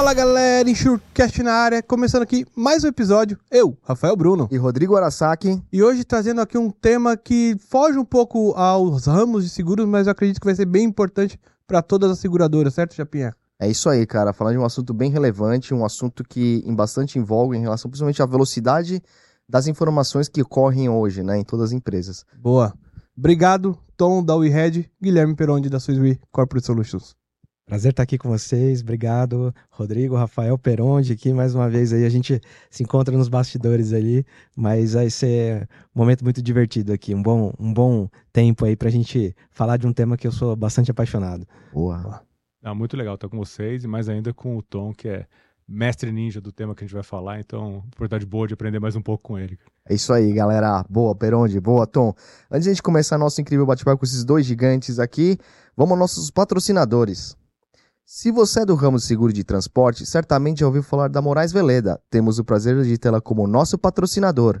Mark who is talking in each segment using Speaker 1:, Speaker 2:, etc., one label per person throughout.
Speaker 1: Fala galera, Insurecast na área, começando aqui mais um episódio. Eu, Rafael Bruno.
Speaker 2: E Rodrigo Arasaki.
Speaker 1: E hoje trazendo aqui um tema que foge um pouco aos ramos de seguros, mas eu acredito que vai ser bem importante para todas as seguradoras, certo, Chapinha?
Speaker 2: É isso aí, cara. Falando de um assunto bem relevante, um assunto que em bastante envolve em relação principalmente à velocidade das informações que ocorrem hoje, né, em todas as empresas.
Speaker 1: Boa. Obrigado, Tom da WeHead, Guilherme Perondi da Suisse Corporate Solutions.
Speaker 3: Prazer estar aqui com vocês. Obrigado, Rodrigo, Rafael Peronde aqui mais uma vez aí. A gente se encontra nos bastidores ali, mas vai ser um momento muito divertido aqui, um bom, um bom tempo aí para a gente falar de um tema que eu sou bastante apaixonado.
Speaker 2: Boa.
Speaker 4: Ah, muito legal estar com vocês e mais ainda com o Tom, que é mestre ninja do tema que a gente vai falar, então oportunidade boa de aprender mais um pouco com ele.
Speaker 2: É isso aí, galera. Boa, Peronde, boa, Tom. Antes de a gente começar nosso incrível bate-papo com esses dois gigantes aqui, vamos aos nossos patrocinadores. Se você é do ramo de seguro de transporte, certamente já ouviu falar da Moraes Veleda. Temos o prazer de tê-la como nosso patrocinador.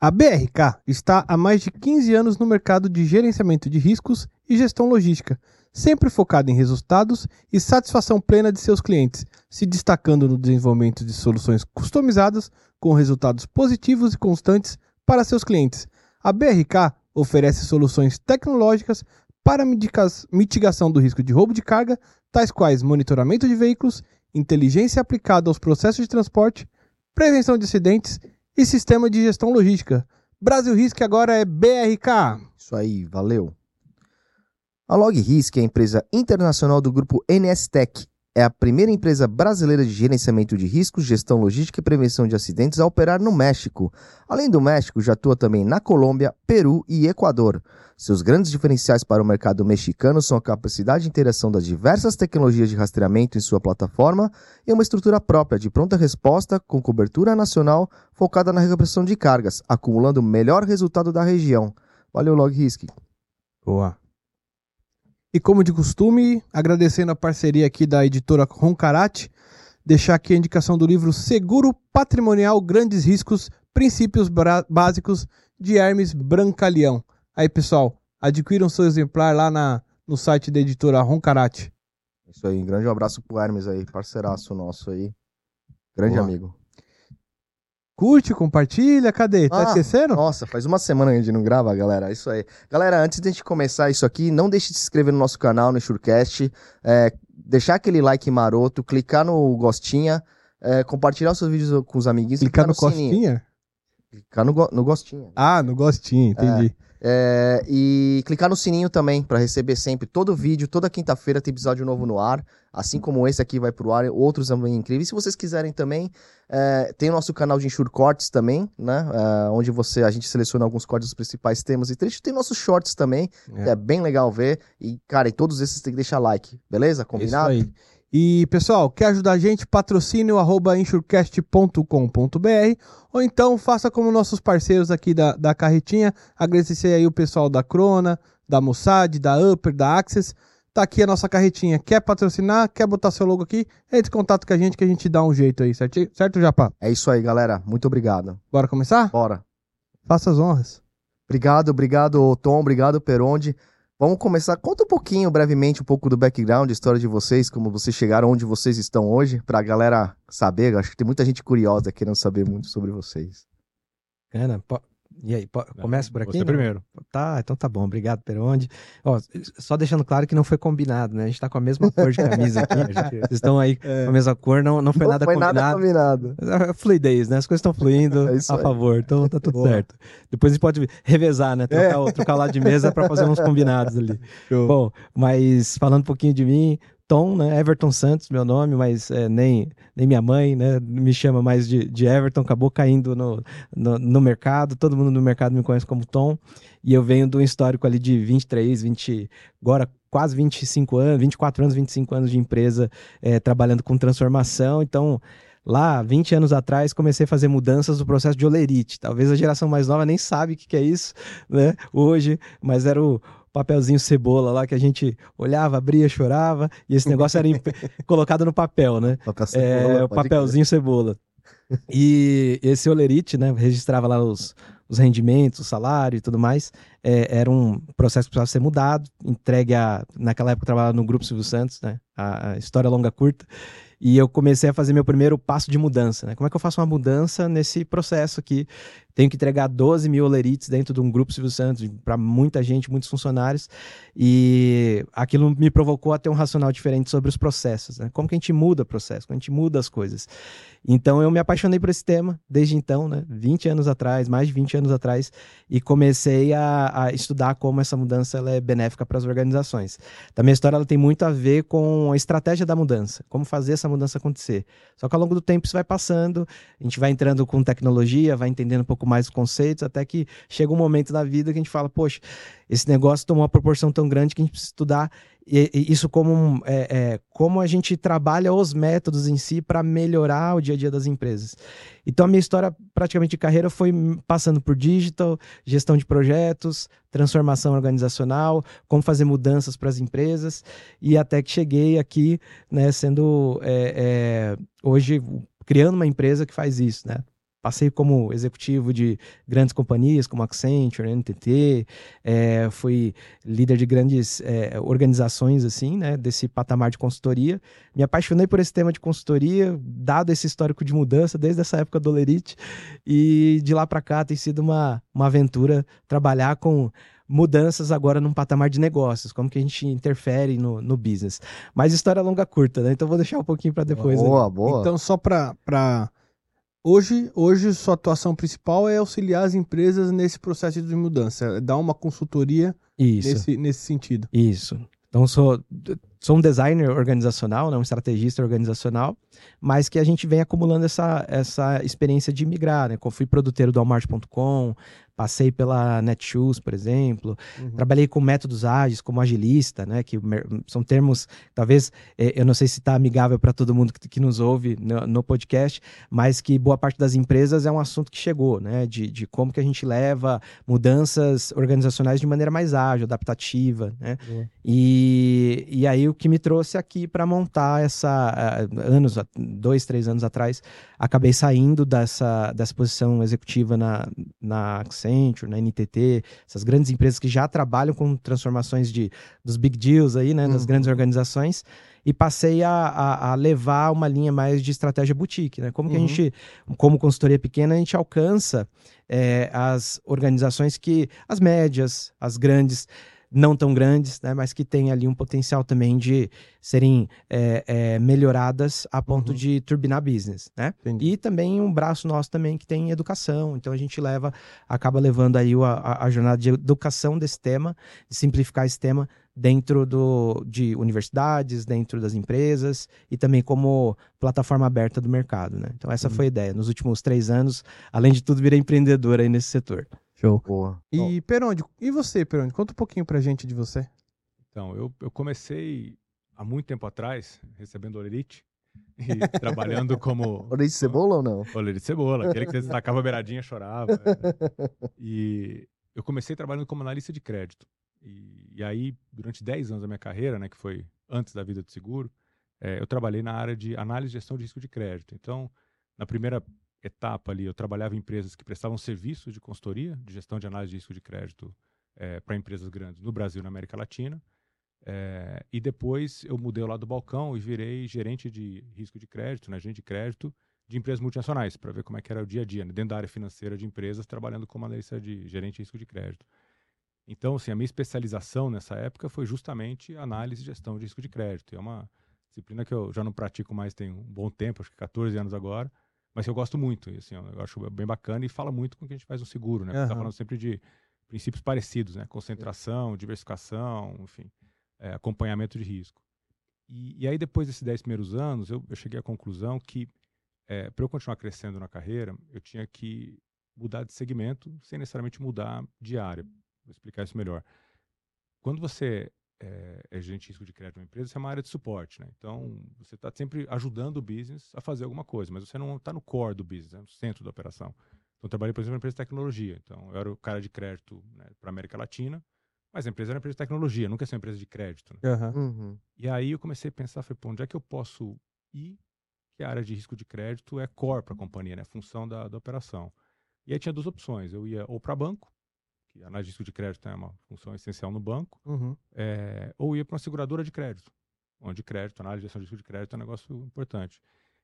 Speaker 1: A BRK está há mais de 15 anos no mercado de gerenciamento de riscos e gestão logística, sempre focada em resultados e satisfação plena de seus clientes, se destacando no desenvolvimento de soluções customizadas com resultados positivos e constantes para seus clientes. A BRK oferece soluções tecnológicas para mitigação do risco de roubo de carga, tais quais monitoramento de veículos, inteligência aplicada aos processos de transporte, prevenção de acidentes e sistema de gestão logística. Brasil Risk agora é BRK.
Speaker 2: Isso aí, valeu. A Log Risk é a empresa internacional do grupo NSTech. É a primeira empresa brasileira de gerenciamento de riscos, gestão logística e prevenção de acidentes a operar no México. Além do México, já atua também na Colômbia, Peru e Equador. Seus grandes diferenciais para o mercado mexicano são a capacidade de interação das diversas tecnologias de rastreamento em sua plataforma e uma estrutura própria de pronta resposta com cobertura nacional focada na recuperação de cargas, acumulando o melhor resultado da região. Valeu, Log Risk.
Speaker 1: Boa. E como de costume, agradecendo a parceria aqui da editora Roncarate, deixar aqui a indicação do livro Seguro Patrimonial Grandes Riscos, Princípios Básicos de Hermes Brancaleão. Aí, pessoal, adquiram seu exemplar lá na, no site da editora Roncarate.
Speaker 2: Isso aí, um grande abraço pro Hermes aí, parceiraço nosso aí. Grande
Speaker 1: Boa.
Speaker 2: amigo.
Speaker 1: Curte, compartilha, cadê? Tá
Speaker 2: Ah,
Speaker 1: esquecendo?
Speaker 2: Nossa, faz uma semana que a gente não grava, galera. Isso aí. Galera, antes de a gente começar isso aqui, não deixe de se inscrever no nosso canal, no Surecast. É, deixar aquele like maroto, clicar no gostinha, é, compartilhar os seus vídeos com os amiguinhos. e
Speaker 1: Clicar no
Speaker 2: sininho.
Speaker 1: costinha?
Speaker 2: Clicar no, go- no gostinha.
Speaker 1: Ah, no gostinho, entendi.
Speaker 2: É, e clicar no sininho também, para receber sempre todo vídeo. Toda quinta-feira tem episódio novo no ar. Assim como esse aqui vai pro ar, outros também incríveis. Se vocês quiserem também, é, tem o nosso canal de Insure Cortes também, né? É, onde você, a gente seleciona alguns cortes dos principais temas e trechos. Tem nossos shorts também,
Speaker 1: É.
Speaker 2: que é bem legal ver. E, cara, em todos esses tem que deixar like, beleza? Combinado?
Speaker 1: Isso aí. E, pessoal, quer ajudar a gente? Patrocínio arroba insurecast.com.br ou então faça como nossos parceiros aqui da, da carretinha. Agradecer aí o pessoal da Crona, da Mossad, da Upper, da Access. Tá aqui a nossa carretinha. Quer patrocinar? Quer botar seu logo aqui? Entre em contato com a gente que a gente dá um jeito aí, certo, certo Japa?
Speaker 2: É isso aí, galera. Muito obrigado.
Speaker 1: Bora começar?
Speaker 2: Bora.
Speaker 1: Faça as honras.
Speaker 2: Obrigado, obrigado, Tom. Obrigado, Peronde. Vamos começar. Conta um pouquinho, brevemente, um pouco do background, a história de vocês, como vocês chegaram onde vocês estão hoje, pra galera saber. Acho que tem muita gente curiosa querendo saber muito sobre vocês.
Speaker 3: Po- e aí, começa por aqui?
Speaker 4: Você
Speaker 3: não?
Speaker 4: primeiro.
Speaker 3: Tá, então tá bom. Obrigado, Peronde. Ó, só deixando claro que não foi combinado, né? A gente tá com a mesma cor de camisa aqui. Vocês estão aí com a mesma cor, não, não foi
Speaker 2: Não
Speaker 3: nada
Speaker 2: foi
Speaker 3: combinado.
Speaker 2: nada combinado.
Speaker 3: É Fluidez, né? As coisas estão fluindo
Speaker 2: É
Speaker 3: a
Speaker 2: aí.
Speaker 3: favor, então tá tudo
Speaker 1: Boa.
Speaker 3: certo. Depois a gente pode revezar, né? Trocar, o, trocar o lado de mesa para fazer uns combinados ali. Bom, mas falando um pouquinho de mim, Tom, né? Everton Santos, meu nome, mas é, nem, nem minha mãe, né? Me chama mais de, de Everton, acabou caindo no, no, no mercado, todo mundo no mercado me conhece como Tom, e eu venho do histórico ali de 23, 20, agora quase 25 anos, 24 anos, 25 anos de empresa é, trabalhando com transformação. Então, lá, 20 anos atrás, comecei a fazer mudanças do processo de olerite. Talvez a geração mais nova nem sabe o que, que é isso, né? Hoje, mas era o papelzinho cebola lá que a gente olhava, abria, chorava, e esse negócio era colocado no papel, né? Papel cebola, é, o papelzinho cebola. E esse olerite, né, registrava lá os, os rendimentos, o salário e tudo mais, é, era um processo que precisava ser mudado, entregue a, naquela época eu trabalhava no Grupo Silvio Santos, né, a, a história longa curta, e eu comecei a fazer meu primeiro passo de mudança. Né? Como é que eu faço uma mudança nesse processo aqui? Tenho que entregar 12 mil olerites dentro de um grupo Silvio Santos para muita gente, muitos funcionários. E aquilo me provocou a ter um racional diferente sobre os processos. Né? Como que a gente muda o processo, como a gente muda as coisas. Então eu me apaixonei por esse tema desde então, né? 20 anos atrás, mais de 20 anos atrás, e comecei a, a estudar como essa mudança ela é benéfica para as organizações. Também a história ela tem muito a ver com a estratégia da mudança, como fazer essa mudança acontecer. Só que ao longo do tempo isso vai passando, a gente vai entrando com tecnologia, vai entendendo um pouco mais os conceitos, até que chega um momento da vida que a gente fala, poxa, esse negócio tomou uma proporção tão grande que a gente precisa estudar isso como, é, é, como a gente trabalha os métodos em si para melhorar o dia a dia das empresas. Então, a minha história praticamente de carreira foi passando por digital, gestão de projetos, transformação organizacional, como fazer mudanças para as empresas, e até que cheguei aqui, né, sendo é, é hoje criando uma empresa que faz isso, né? Passei como executivo de grandes companhias como Accenture, NTT, é, fui líder de grandes é, organizações assim, né, desse patamar de consultoria. Me apaixonei por esse tema de consultoria, dado esse histórico de mudança desde essa época do Olerite, e de lá para cá tem sido uma, uma aventura trabalhar com mudanças agora num patamar de negócios, como que a gente interfere no, no business. Mas história longa curta, né? Então vou deixar um pouquinho para depois.
Speaker 1: Boa, aí. boa. Então só para Hoje, hoje, sua atuação principal é auxiliar as empresas nesse processo de mudança, é dar uma consultoria Isso. Nesse, nesse sentido.
Speaker 3: Isso. Então, sou, sou um designer organizacional, né, um estrategista organizacional, mas que a gente vem acumulando essa, essa experiência de migrar. Né? Eu fui produtor do Walmart.com, Passei pela Netshoes, por exemplo. Uhum. Trabalhei com métodos ágeis, como agilista, né? Que são termos, talvez, é, eu não sei se está amigável para todo mundo que, que nos ouve no, no, podcast, mas que boa parte das empresas é um assunto que chegou, né? De, de como que a gente leva mudanças organizacionais de maneira mais ágil, adaptativa, né? Uhum. E, e aí o que me trouxe aqui para montar essa... anos, dois, três anos atrás, acabei saindo dessa, dessa posição executiva na, na Accenture, na NTT, essas grandes empresas que já trabalham com transformações de, dos big deals aí, né, das uhum. grandes organizações, e passei a, a, a, levar uma linha mais de estratégia boutique, né? Como que a uhum. gente, como consultoria pequena, a gente alcança é, as organizações que, as médias, as grandes, não tão grandes, né, mas que têm ali um potencial também de serem é, é, melhoradas a ponto uhum. de turbinar business, né? Entendi. E também um braço nosso também que tem educação, então a gente leva, acaba levando aí a, a jornada de educação desse tema, de simplificar esse tema dentro do, de universidades, dentro das empresas e também como plataforma aberta do mercado, né? Então essa uhum. foi a ideia. Nos últimos três anos, além de tudo, virei empreendedor aí nesse setor.
Speaker 1: Show. Boa. E Peronde, e você, Peronde? Conta um pouquinho pra gente de você.
Speaker 4: Então, eu, eu comecei há muito tempo atrás, recebendo olerite, e trabalhando como...
Speaker 2: Olerite de cebola ou não?
Speaker 4: Olerite de cebola, aquele que você tacava a beiradinha chorava. E eu comecei trabalhando como analista de crédito. E, e, aí, durante 10 anos da minha carreira, né, que foi antes da vida do seguro, é, eu trabalhei na área de análise e gestão de risco de crédito. Então, na primeira etapa ali, eu trabalhava em empresas que prestavam serviços de consultoria, de gestão de análise de risco de crédito é, para empresas grandes no Brasil e na América Latina. É, e depois eu mudei lá do balcão e virei gerente de risco de crédito, né, gerente de crédito de empresas multinacionais, para ver como é que era o dia a dia, né, dentro da área financeira de empresas, trabalhando como analista de gerente de risco de crédito. Então, assim, a minha especialização nessa época foi justamente análise e gestão de risco de crédito. É uma disciplina que eu já não pratico mais tem um bom tempo, acho que 14 anos agora, mas eu gosto muito, assim, eu acho bem bacana e fala muito com o que a gente faz no seguro, né? Uhum. Tá falando sempre de princípios parecidos, né? Concentração, diversificação, enfim, é, acompanhamento de risco. E, e, aí, depois desses 10 primeiros anos, eu, eu cheguei à conclusão que, é, para eu continuar crescendo na carreira, eu tinha que mudar de segmento sem necessariamente mudar de área. Vou explicar isso melhor. Quando você é, é gerente de risco de crédito de uma empresa, você é uma área de suporte, né? Então, você está sempre ajudando o business a fazer alguma coisa, mas você não está no core do business, é no centro da operação. Então, eu trabalhei, por exemplo, em empresa de tecnologia. Então, eu era o cara de crédito né, para a América Latina, mas a empresa era uma empresa de tecnologia, nunca ia ser uma empresa de crédito. Né?
Speaker 2: Uhum.
Speaker 4: E aí eu comecei a pensar, falei, pô, onde é que eu posso ir que a área de risco de crédito é core para a companhia, né? Função da, da operação. E aí tinha duas opções. Eu ia ou para banco, que análise de risco de crédito é uma função essencial no banco,
Speaker 1: Uhum.
Speaker 4: é, ou ia para uma seguradora de crédito, onde crédito, análise de gestão de risco de crédito é um negócio importante.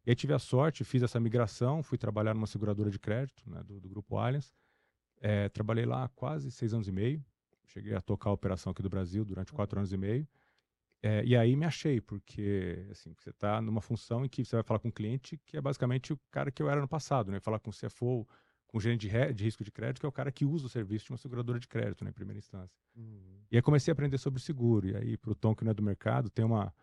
Speaker 4: E aí tive a sorte, fiz essa migração, fui trabalhar numa seguradora de crédito, né, do, do Grupo Allianz. É, trabalhei lá quase seis anos e meio. Cheguei a tocar a operação aqui do Brasil durante quatro anos e meio. É, e aí me achei, porque assim, você está numa função em que você vai falar com o cliente, que é basicamente o cara que eu era no passado, né? Falar com o CFO, com gerente de, de risco de crédito, que é o cara que usa o serviço de uma seguradora de crédito, né, em primeira instância.
Speaker 2: Uhum.
Speaker 4: E aí comecei a aprender sobre seguro. E aí, para o Tom, que não é do mercado, tem uma,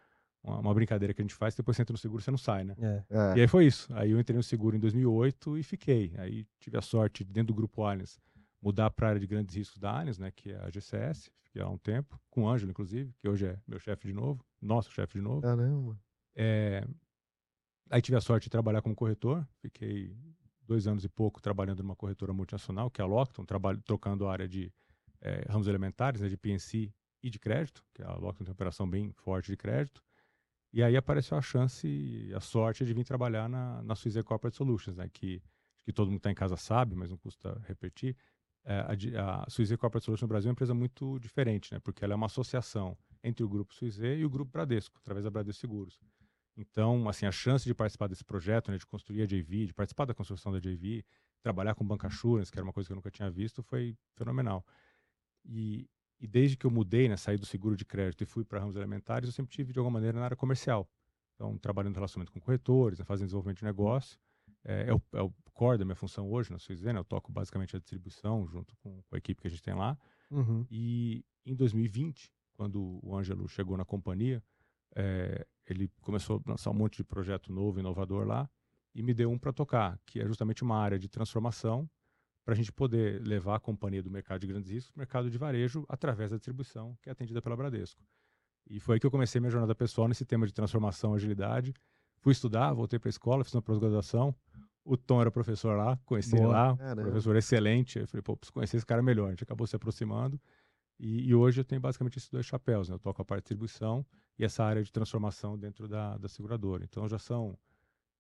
Speaker 4: uma, uma brincadeira que a gente faz, depois você entra no seguro, você não sai, né?
Speaker 3: É.
Speaker 2: É.
Speaker 4: E aí foi isso. Aí eu entrei no seguro em 2008 e fiquei. Aí tive a sorte, dentro do grupo Allianz, mudar para a área de grandes riscos da Allianz, né, que é a GCS, fiquei há um tempo, com o Ângelo, inclusive, que hoje é meu chefe de novo, nosso chefe de novo.
Speaker 2: Caramba.
Speaker 4: É, Aí tive a sorte de trabalhar como corretor, fiquei dois anos e pouco trabalhando numa corretora multinacional, que é a Lockton, trabalho, trocando a área de eh, ramos elementares, né, de PNC e de crédito, que a Lockton tem uma operação bem forte de crédito. E aí apareceu a chance a sorte de vir trabalhar na, na Corporate Solutions, né, que, que todo mundo está em casa sabe, mas não custa repetir. É, a, a Corporate Solutions no Brasil é uma empresa muito diferente, né, porque ela é uma associação entre o Grupo Suiza e o Grupo Bradesco, através da Bradesco Seguros. Então, assim, a chance de participar desse projeto, né, de construir a JV, de participar da construção da JV, trabalhar com banca assurance, que era uma coisa que eu nunca tinha visto, foi fenomenal. E, e desde que eu mudei, né, saí do seguro de crédito e fui para ramos elementares, eu sempre tive de alguma maneira na área comercial. Então, trabalhando no relacionamento com corretores, né, fazendo desenvolvimento de negócio. É, é, o, é o core da minha função hoje na Suizena. Eu toco basicamente a distribuição junto com, com a equipe que a gente tem lá.
Speaker 1: Uhum.
Speaker 4: E em 2020, quando o Ângelo chegou na companhia, eh, ele começou a lançar um monte de projeto novo, inovador lá, e me deu um para tocar, que é justamente uma área de transformação para a gente poder levar a companhia do mercado de grandes riscos para o mercado de varejo através da distribuição, que é atendida pela Bradesco. E foi aí que eu comecei minha jornada pessoal nesse tema de transformação e agilidade. Fui estudar, voltei para a escola, fiz uma pós-graduação. O Tom era professor lá, conheci ele
Speaker 1: Boa.
Speaker 4: lá,
Speaker 2: Caramba.
Speaker 4: professor excelente. Eu falei, pô, preciso conhecer esse cara melhor. A gente acabou se aproximando. E, e hoje eu tenho basicamente esses dois chapéus, né? Eu toco a parte de distribuição e essa área de transformação dentro da, da seguradora. Então já são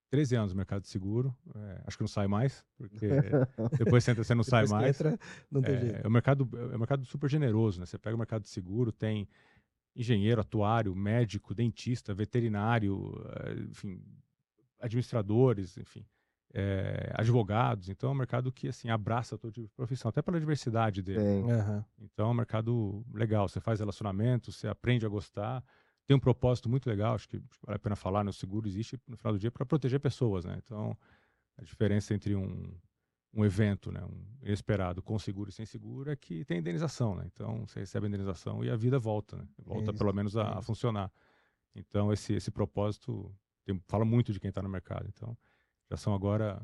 Speaker 4: 13 anos no mercado de seguro. É, acho que não sai mais, porque depois você entra, você não sai mais.
Speaker 3: entra, não
Speaker 4: É, é um mercado, é um mercado super generoso, né? Você pega o mercado de seguro, tem engenheiro, atuário, médico, dentista, veterinário, eh, enfim, administradores, enfim, eh, advogados. Então é um mercado que assim abraça todo tipo de profissão, até pela diversidade dele.
Speaker 1: Aham.
Speaker 4: Então é um mercado legal. Você faz relacionamento, você aprende a gostar. Tem um propósito muito legal, acho que vale a pena falar, né? O seguro existe no final do dia para proteger pessoas, né? Então, a diferença entre um, um evento, né, um inesperado com seguro e sem seguro é que tem indenização, né? Então, você recebe a indenização e a vida volta, né? Volta
Speaker 1: Isso,
Speaker 4: pelo menos a, a funcionar. Então, esse, esse propósito tem- fala muito de quem está no mercado. Então, já são agora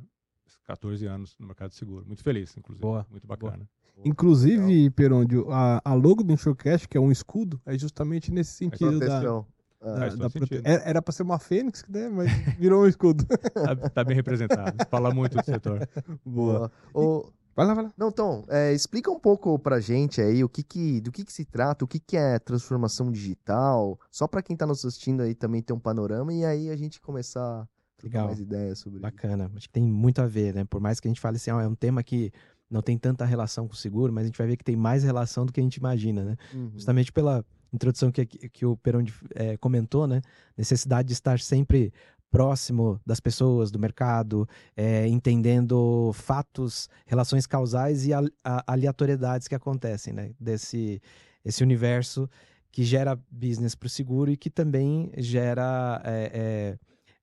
Speaker 4: 14 anos no mercado de seguro. Muito feliz, inclusive.
Speaker 1: Boa,
Speaker 4: Muito bacana.
Speaker 1: Inclusive, Perondio, a, a logo do Insurecast, que é um escudo, é justamente nesse sentido da,
Speaker 2: Proteção.
Speaker 1: da,
Speaker 2: Ah,
Speaker 4: todo
Speaker 1: da prote-
Speaker 4: sentido.
Speaker 1: Era pra ser uma fênix, né? Mas virou um escudo.
Speaker 4: Tá, tá bem representado. Fala muito do setor.
Speaker 1: Boa.
Speaker 2: Ô,
Speaker 1: Vai lá, vai lá.
Speaker 2: Não, Tom, é, explica um pouco pra gente aí o que que, do que, que se trata, o que, que é transformação digital, só pra quem tá nos assistindo aí também ter um panorama e aí a gente começar trocar
Speaker 3: Legal.
Speaker 2: mais ideias sobre isso.
Speaker 3: Bacana. Acho que tem muito a ver, né? Por mais que a gente fale assim, ó, é um tema que não tem tanta relação com o seguro, mas a gente vai ver que tem mais relação do que a gente imagina, né?
Speaker 2: Uhum.
Speaker 3: Justamente pela introdução que, que o Peron eh, comentou, né? Necessidade de estar sempre próximo das pessoas, do mercado, eh, entendendo fatos, relações causais e al- a- aleatoriedades que acontecem, né? Desse esse universo que gera business para o seguro e que também gera, eh,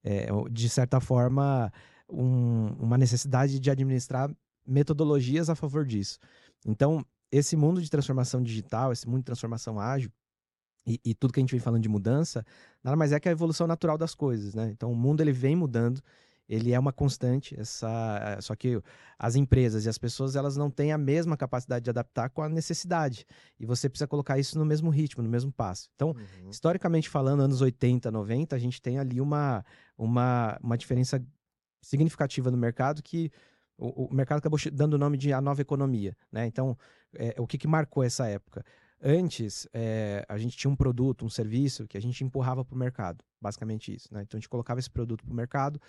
Speaker 3: eh, de certa forma, um- uma necessidade de administrar metodologias a favor disso. Então, esse mundo de transformação digital, esse mundo de transformação ágil, e, e tudo que a gente vem falando de mudança, nada mais é que a evolução natural das coisas, né? Então, o mundo ele vem mudando ele é uma constante, essa, só que as empresas e as pessoas elas não têm a mesma capacidade de adaptar com a necessidade. E você precisa colocar isso no mesmo ritmo, no mesmo passo. Então, uhum. historicamente falando, anos 80, 90, a gente tem ali uma, uma, uma diferença significativa no mercado que o, o mercado acabou dando o nome de a nova economia. Né? Então, é, o que, que marcou essa época? Antes, é, a gente tinha um produto, um serviço que a gente empurrava para o mercado, basicamente isso. Né? Então, a gente colocava esse produto para o mercado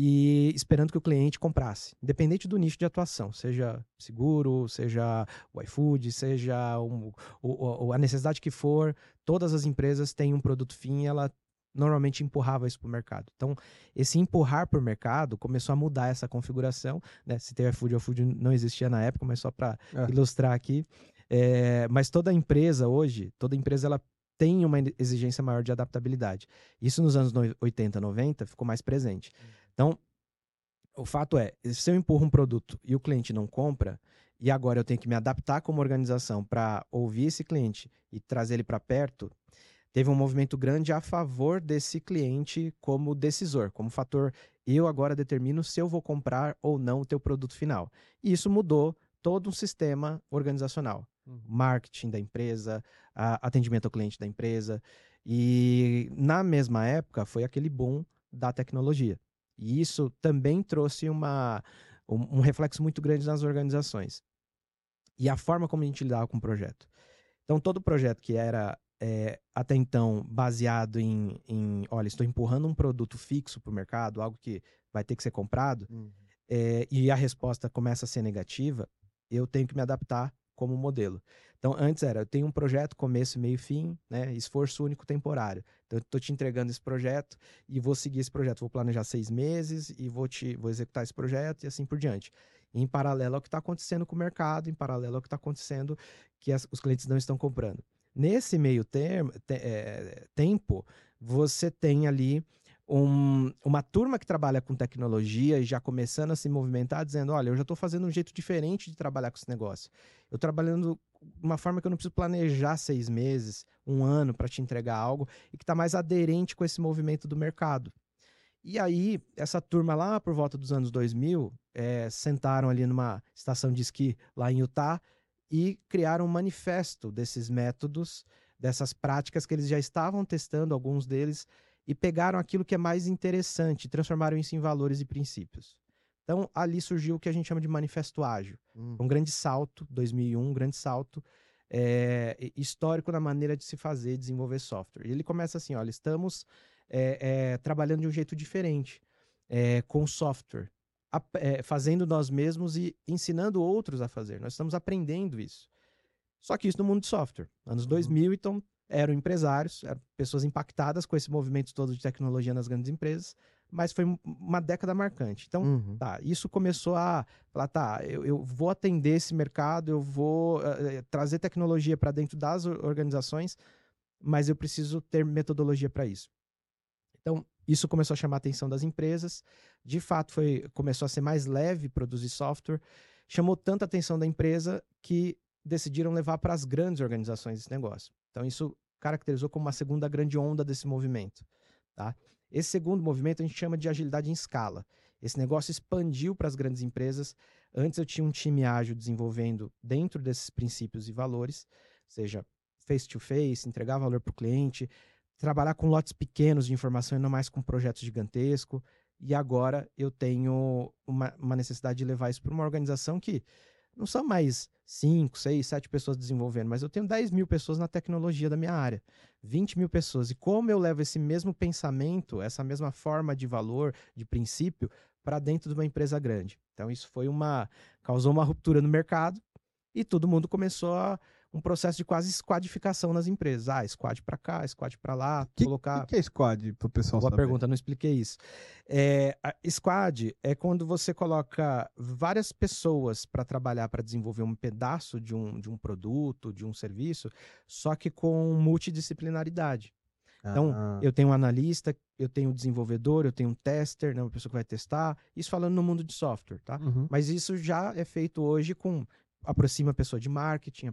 Speaker 3: e esperando que o cliente comprasse, independente do nicho de atuação, seja seguro, seja o iFood, seja um, o, a necessidade que for, todas as empresas têm um produto fim e ela normalmente empurrava isso para o mercado. Então, esse empurrar para o mercado começou a mudar essa configuração. Né? Se tem iFood, o iFood não existia na época, mas só para é. ilustrar aqui. É, mas toda empresa hoje, toda empresa ela tem uma exigência maior de adaptabilidade. Isso nos anos 80, 90 ficou mais presente. Então, o fato é, se eu empurro um produto e o cliente não compra, e agora eu tenho que me adaptar como organização para ouvir esse cliente e trazer ele para perto, teve um movimento grande a favor desse cliente como decisor, como fator eu agora determino se eu vou comprar ou não o teu produto final. E isso mudou todo um sistema organizacional uhum. marketing da empresa, atendimento ao cliente da empresa. E na mesma época foi aquele boom da tecnologia. E isso também trouxe uma, um, um reflexo muito grande nas organizações. E a forma como a gente lidava com o projeto. Então, todo projeto que era é, até então baseado em, em, olha, estou empurrando um produto fixo para o mercado, algo que vai ter que ser comprado, uhum. é, e a resposta começa a ser negativa, eu tenho que me adaptar como modelo. Então, antes era, eu tenho um projeto, começo, meio fim, né? Esforço único temporário. Então, eu estou te entregando esse projeto e vou seguir esse projeto. Vou planejar seis meses e vou, te, vou executar esse projeto e assim por diante. Em paralelo ao que está acontecendo com o mercado, em paralelo ao que está acontecendo que as, os clientes não estão comprando. Nesse meio termo, te, é, tempo, você tem ali um, uma turma que trabalha com tecnologia e já começando a se movimentar, dizendo: olha, eu já estou fazendo um jeito diferente de trabalhar com esse negócio. Eu trabalhando uma forma que eu não preciso planejar seis meses, um ano para te entregar algo e que está mais aderente com esse movimento do mercado. E aí, essa turma lá por volta dos anos 2000 é, sentaram ali numa estação de esqui lá em Utah e criaram um manifesto desses métodos, dessas práticas que eles já estavam testando, alguns deles e pegaram aquilo que é mais interessante, transformaram isso em valores e princípios. Então, ali surgiu o que a gente chama de manifesto ágil. Hum. Um grande salto, 2001, um grande salto é, histórico na maneira de se fazer, desenvolver software. E ele começa assim, olha, estamos é, é, trabalhando de um jeito diferente, com software, a, fazendo nós mesmos e ensinando outros a fazer. Nós estamos aprendendo isso. Só que isso no mundo de software. Anos uhum. 2000, então, eram empresários, eram pessoas impactadas com esse movimento todo de tecnologia nas grandes empresas, mas foi uma década marcante. Então, uhum. tá, isso começou a falar, tá, eu, eu vou atender esse mercado, eu vou uh, trazer tecnologia para dentro das organizações, mas eu preciso ter metodologia para isso. Então, isso começou a chamar a atenção das empresas. De fato, foi começou a ser mais leve produzir software. Chamou tanta atenção da empresa que decidiram levar para as grandes organizações esse negócio. Então, isso caracterizou como uma segunda grande onda desse movimento. Tá? Esse segundo movimento a gente chama de agilidade em escala. Esse negócio expandiu para as grandes empresas. Antes eu tinha um time ágil desenvolvendo dentro desses princípios e valores, seja face-to-face, entregar valor para o cliente, trabalhar com lotes pequenos de informação e não mais com projetos gigantescos. E agora eu tenho uma, uma necessidade de levar isso para uma organização que não são mais 5, 6, 7 pessoas desenvolvendo, mas eu tenho 10 mil pessoas na tecnologia da minha área, 20 mil pessoas. E como eu levo esse mesmo pensamento, essa mesma forma de valor, de princípio, para dentro de uma empresa grande? Então, isso foi uma. causou uma ruptura no mercado e todo mundo começou a um processo de quase squadificação nas empresas. Ah, squad para cá, squad para lá,
Speaker 1: que,
Speaker 3: colocar.
Speaker 1: O que, que é squad para o pessoal
Speaker 3: Boa
Speaker 1: saber?
Speaker 3: pergunta, não expliquei isso. É, squad é quando você coloca várias pessoas para trabalhar para desenvolver um pedaço de um, de um produto, de um serviço, só que com multidisciplinaridade. Então, ah. eu tenho um analista, eu tenho um desenvolvedor, eu tenho um tester, né, uma pessoa que vai testar. Isso falando no mundo de software, tá? Uhum. Mas isso já é feito hoje com aproxima a pessoa de marketing, é,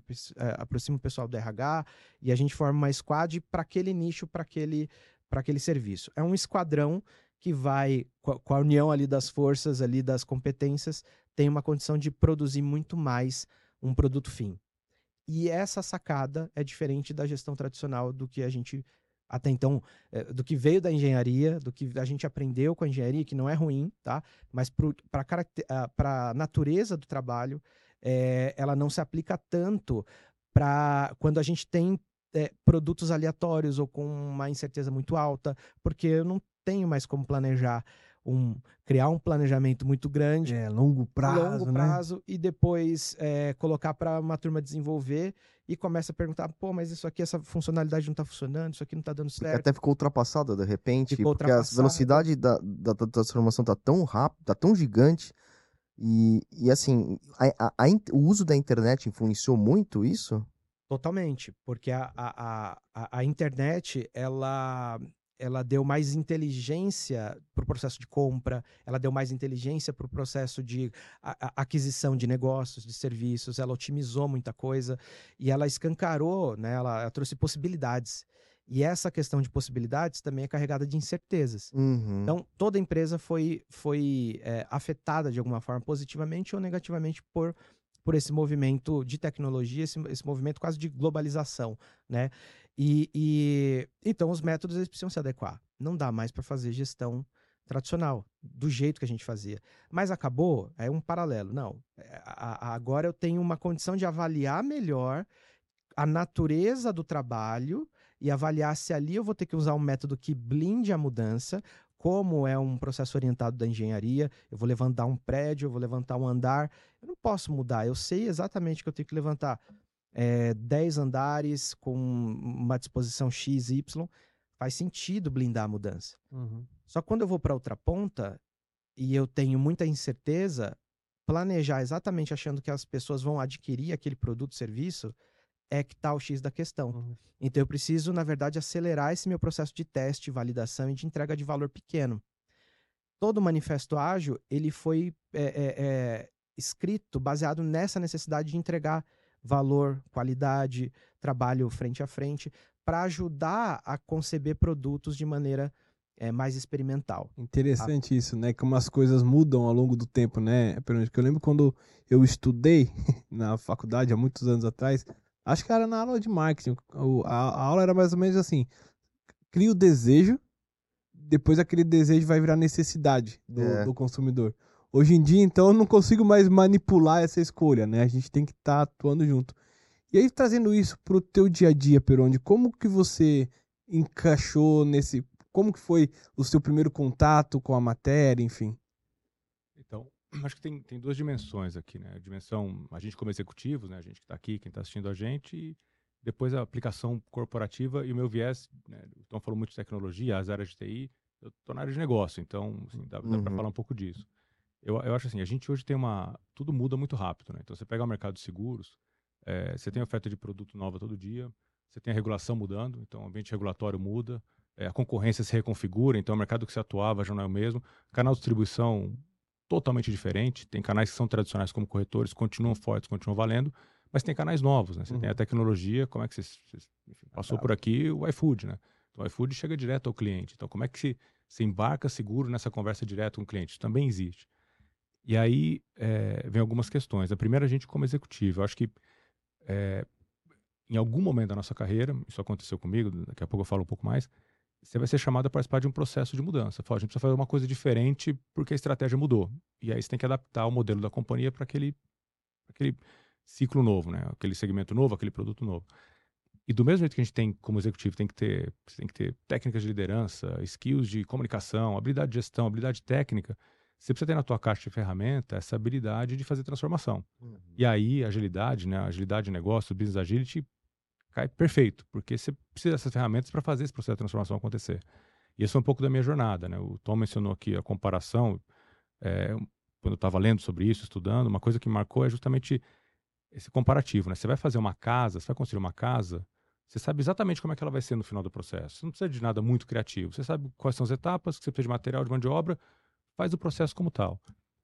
Speaker 3: aproxima o pessoal do RH e a gente forma uma squad para aquele nicho, para aquele, aquele serviço. É um esquadrão que vai, com a união ali das forças, ali das competências, tem uma condição de produzir muito mais um produto fim. E essa sacada é diferente da gestão tradicional do que a gente até então, é, do que veio da engenharia, do que a gente aprendeu com a engenharia, que não é ruim, tá? Mas para a natureza do trabalho, é, ela não se aplica tanto para quando a gente tem é, produtos aleatórios ou com uma incerteza muito alta, porque eu não tenho mais como planejar um criar um planejamento muito grande,
Speaker 1: é, longo prazo,
Speaker 3: longo
Speaker 1: né?
Speaker 3: prazo né? e depois é, colocar para uma turma desenvolver e começa a perguntar, pô, mas isso aqui essa funcionalidade não está funcionando, isso aqui não está dando certo.
Speaker 2: Porque até ficou ultrapassada de repente, ficou porque a velocidade da, da, da transformação está tão rápida, está tão gigante e, e assim, a, a, o uso da internet influenciou muito isso?
Speaker 3: Totalmente, porque a, a, a, a internet, ela, ela deu mais inteligência para o processo de compra, ela deu mais inteligência para o processo de aquisição de negócios, de serviços, ela otimizou muita coisa e ela escancarou, né, ela, ela trouxe possibilidades. E essa questão de possibilidades também é carregada de incertezas.
Speaker 2: Uhum.
Speaker 3: Então, toda empresa foi, foi é, afetada de alguma forma, positivamente ou negativamente, por por esse movimento de tecnologia, esse, esse movimento quase de globalização, né? E, e então os métodos eles precisam se adequar. Não dá mais para fazer gestão tradicional, do jeito que a gente fazia. Mas acabou, é um paralelo. Não, é, a, a, agora eu tenho uma condição de avaliar melhor a natureza do trabalho e avaliar se ali eu vou ter que usar um método que blinde a mudança como é um processo orientado da engenharia, eu vou levantar um prédio, eu vou levantar um andar, eu não posso mudar, eu sei exatamente que eu tenho que levantar é, 10 andares com uma disposição X, Y, faz sentido blindar a mudança.
Speaker 1: Uhum.
Speaker 3: Só que quando eu vou para outra ponta e eu tenho muita incerteza, planejar exatamente achando que as pessoas vão adquirir aquele produto, serviço, é que está o X da questão. Uhum. Então eu preciso, na verdade, acelerar esse meu processo de teste, validação e de entrega de valor pequeno. Todo o manifesto ágil ele foi é, é, é, escrito baseado nessa necessidade de entregar valor, qualidade, trabalho frente a frente, para ajudar a conceber produtos de maneira é, mais experimental.
Speaker 1: Interessante ah. isso, né? Como as coisas mudam ao longo do tempo, né? Eu lembro quando eu estudei na faculdade há muitos anos atrás, Acho que era na aula de marketing. A, aula era mais ou menos assim: cria o desejo, depois aquele desejo vai virar necessidade do, é. do consumidor. Hoje em dia, então, eu não consigo mais manipular essa escolha, né? A gente tem que estar tá atuando junto. E aí, trazendo isso para o teu dia a dia, Peronde, como que você encaixou nesse... Como que foi o seu primeiro contato com a matéria, enfim?
Speaker 4: Acho que tem, tem duas dimensões aqui, né? A dimensão, a gente como executivos, né? A gente que está aqui, quem está assistindo a gente, e depois a aplicação corporativa e o meu viés, né? O Tom falou muito de tecnologia, as áreas de TI, eu estou na área de negócio, então assim, dá, dá para uhum. falar um pouco disso. Eu, eu acho assim, a gente hoje tem uma... Tudo muda muito rápido, né? Então você pega o mercado de seguros, é, você tem oferta de produto nova todo dia, você tem a regulação mudando, então o ambiente regulatório muda, é, a concorrência se reconfigura, então o mercado que se atuava já não é o mesmo, canal de distribuição totalmente diferente. Tem canais que são tradicionais como corretores, continuam fortes, continuam valendo, mas tem canais novos, né? Você uhum. tem a tecnologia, como é que você, você enfim, passou por aqui o iFood, né? Então o iFood chega direto ao cliente. Então como é que se, se embarca seguro nessa conversa direto com o cliente? Isso também existe. E aí é, vem algumas questões. A primeira, a gente como executivo. Eu acho que é, em algum momento da nossa carreira, isso aconteceu comigo, daqui a pouco eu falo um pouco mais, você vai ser chamado a participar de um processo de mudança. Fala, a gente precisa fazer uma coisa diferente porque a estratégia mudou. E aí você tem que adaptar o modelo da companhia para aquele, aquele ciclo novo, né? aquele segmento novo, aquele produto novo. E do mesmo jeito que a gente tem como executivo, tem que ter, tem que ter técnicas de liderança, skills de comunicação, habilidade de gestão, habilidade técnica. Você precisa ter na tua caixa de ferramenta essa habilidade de fazer transformação. Uhum. E aí, agilidade, né? Agilidade de negócio, business agility, cai perfeito, porque você precisa dessas ferramentas para fazer esse processo de transformação acontecer. E isso é um pouco da minha jornada, né? O Tom mencionou aqui a comparação, é, quando eu estava lendo sobre isso, estudando, uma coisa que marcou é justamente esse comparativo, né? Você vai fazer uma casa, você vai construir uma casa, você sabe exatamente como é que ela vai ser no final do processo. Você não precisa de nada muito criativo. Você sabe quais são as etapas, que você precisa de material, de mão de obra, faz o processo como tal.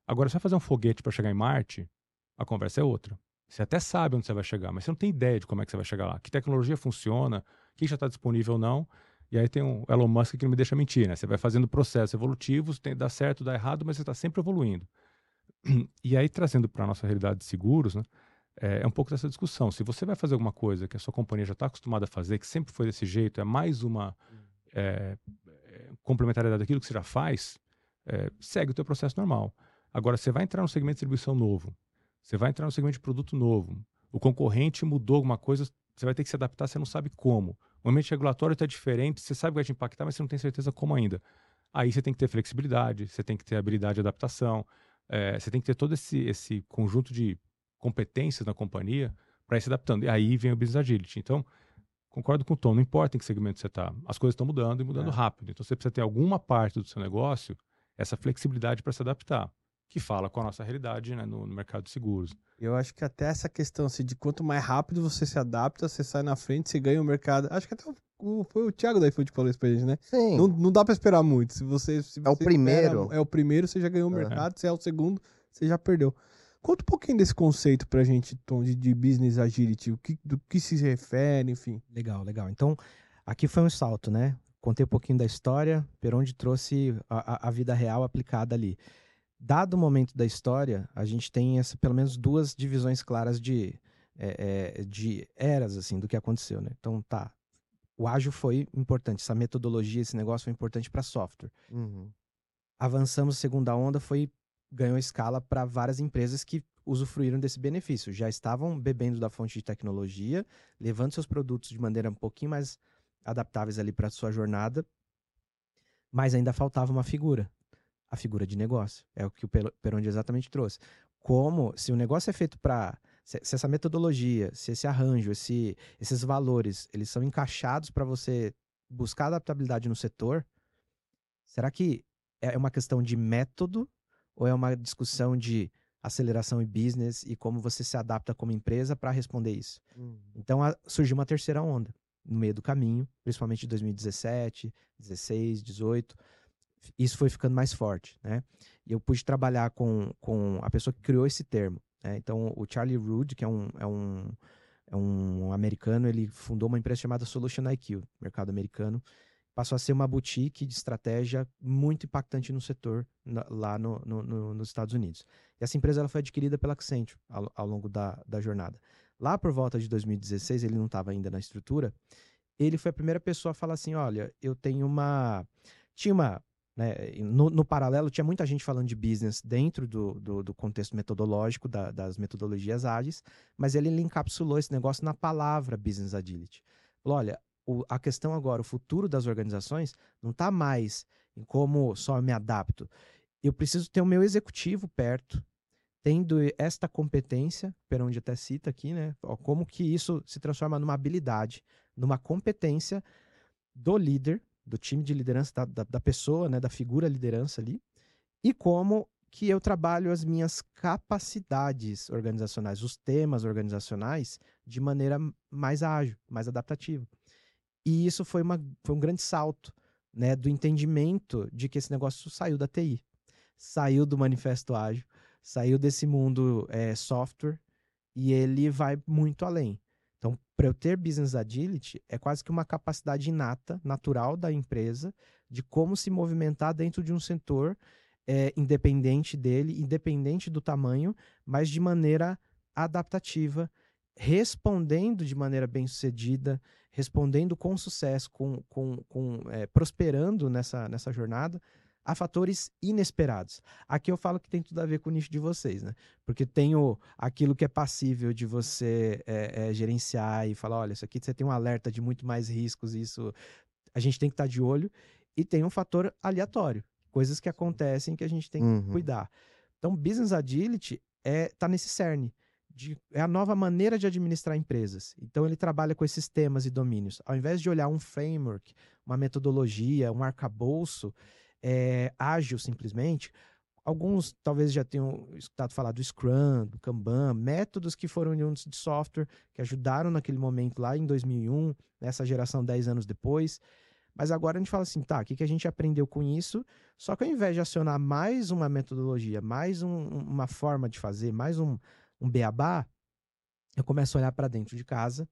Speaker 4: Agora, se você vai fazer um foguete para chegar em Marte, a conversa é outra. Você até sabe onde você vai chegar, mas você não tem ideia de como é que você vai chegar lá. Que tecnologia funciona, o que já está disponível ou não. E aí tem um Elon Musk que não me deixa mentir, né? Você vai fazendo processos evolutivos, tem, dá certo, dá errado, mas você está sempre evoluindo. E aí, trazendo para a nossa realidade de seguros, né? É, é, um pouco dessa discussão. Se você vai fazer alguma coisa que a sua companhia já está acostumada a fazer, que sempre foi desse jeito, é mais uma é, é, complementariedade daquilo que você já faz, é, segue o teu processo normal. Agora, você vai entrar no segmento de distribuição novo, você vai entrar no segmento de produto novo, o concorrente mudou alguma coisa, você vai ter que se adaptar, você não sabe como. O ambiente regulatório está diferente, você sabe que vai te impactar, mas você não tem certeza como ainda. Aí você tem que ter flexibilidade, você tem que ter habilidade de adaptação, é, você tem que ter todo esse, esse conjunto de competências na companhia para ir se adaptando. E aí vem o business agility. Então, concordo com o Tom, não importa em que segmento você está, as coisas estão mudando e mudando é. rápido. Então, você precisa ter alguma parte do seu negócio, essa flexibilidade para se adaptar, que fala com a nossa realidade né, no, no, mercado de seguros.
Speaker 1: Eu acho que até essa questão assim, de quanto mais rápido você se adapta, você sai na frente, você ganha o mercado. Acho que até o, foi o Thiago da iFood que falou isso pra gente, né?
Speaker 2: Sim.
Speaker 1: Não, não dá para esperar muito. Se você, se
Speaker 2: é o primeiro.
Speaker 1: Espera, é o primeiro, você já ganhou o mercado. Se é o segundo, você já perdeu. Conta um pouquinho desse conceito pra gente, Tom, de, de business agility, o que, do que se refere, enfim.
Speaker 3: Legal, legal. Então, aqui foi um salto, né? Contei um pouquinho da história, Peronde trouxe a, a, a vida real aplicada ali. Dado o momento da história, a gente tem essa, pelo menos duas divisões claras de, é, é, de eras, assim, do que aconteceu, né? Então, tá, o ágil foi importante, essa metodologia, esse negócio foi importante para software.
Speaker 2: Uhum.
Speaker 3: Avançamos, segunda onda foi ganhou escala para várias empresas que usufruíram desse benefício. Já estavam bebendo da fonte de tecnologia, levando seus produtos de maneira um pouquinho mais adaptáveis ali para sua jornada, mas ainda faltava uma figura, a figura de negócio. É o que o Peronde exatamente trouxe. Como, se o negócio é feito para se, se, essa metodologia, se esse arranjo, esse, esses valores, eles são encaixados para você buscar adaptabilidade no setor, será que é uma questão de método ou é uma discussão de aceleração e business e como você se adapta como empresa para responder isso?
Speaker 2: Uhum.
Speaker 3: Então a, surgiu uma terceira onda no meio do caminho, principalmente em 2017, 16, 18. Isso foi ficando mais forte, né? E eu pude trabalhar com, com a pessoa que criou esse termo. Né? Então, o Charlie Rood, que é um, é, um, é um americano, ele fundou uma empresa chamada Solution IQ, mercado americano, passou a ser uma boutique de estratégia muito impactante no setor lá no, no, no, nos Estados Unidos. E essa empresa ela foi adquirida pela Accenture ao, ao longo da, da jornada. Lá por volta de 2016, ele não estava ainda na estrutura, ele foi a primeira pessoa a falar assim, olha, eu tenho uma... Tinha uma... Né, no, no, paralelo, tinha muita gente falando de business dentro do, do, do contexto metodológico, da, das metodologias ágeis, mas ele, ele encapsulou esse negócio na palavra business agility. Falou, olha, o, a questão agora, o futuro das organizações, não está mais em como só me adapto. Eu preciso ter o meu executivo perto, tendo esta competência, per onde até cita aqui, né? Como que isso se transforma numa habilidade, numa competência do líder, do time de liderança, da, da, da pessoa, né? Da figura liderança ali, e como que eu trabalho as minhas capacidades organizacionais, os temas organizacionais, de maneira mais ágil, mais adaptativa. E isso foi, uma, foi um grande salto né, do entendimento de que esse negócio saiu da TI, saiu do manifesto ágil, saiu desse mundo é, software e ele vai muito além. Então, para eu ter business agility, é quase que uma capacidade inata, natural da empresa, de como se movimentar dentro de um setor é, independente dele, independente do tamanho, mas de maneira adaptativa, respondendo de maneira bem sucedida, respondendo com sucesso, com, com, com é, prosperando nessa, nessa jornada a fatores inesperados. Aqui eu falo que tem tudo a ver com o nicho de vocês, né? Porque tem o, aquilo que é passível de você é, é, gerenciar e falar, olha, isso aqui você tem um alerta de muito mais riscos, isso a gente tem que estar tá de olho. E tem um fator aleatório, coisas que acontecem que a gente tem que uhum. cuidar. Então, Business Agility é, tá nesse cerne de, é a nova maneira de administrar empresas. Então ele trabalha com esses temas e domínios. Ao invés de olhar um framework, uma metodologia, um arcabouço é, ágil simplesmente, alguns talvez já tenham escutado falar do Scrum, do Kanban, métodos que foram unidos de software que ajudaram naquele momento lá em 2001, nessa geração 10 anos depois. Mas agora a gente fala assim, tá, o que, que a gente aprendeu com isso? Só que ao invés de acionar mais uma metodologia, mais um, uma forma de fazer, mais um, um beabá, eu começo a olhar para dentro de casa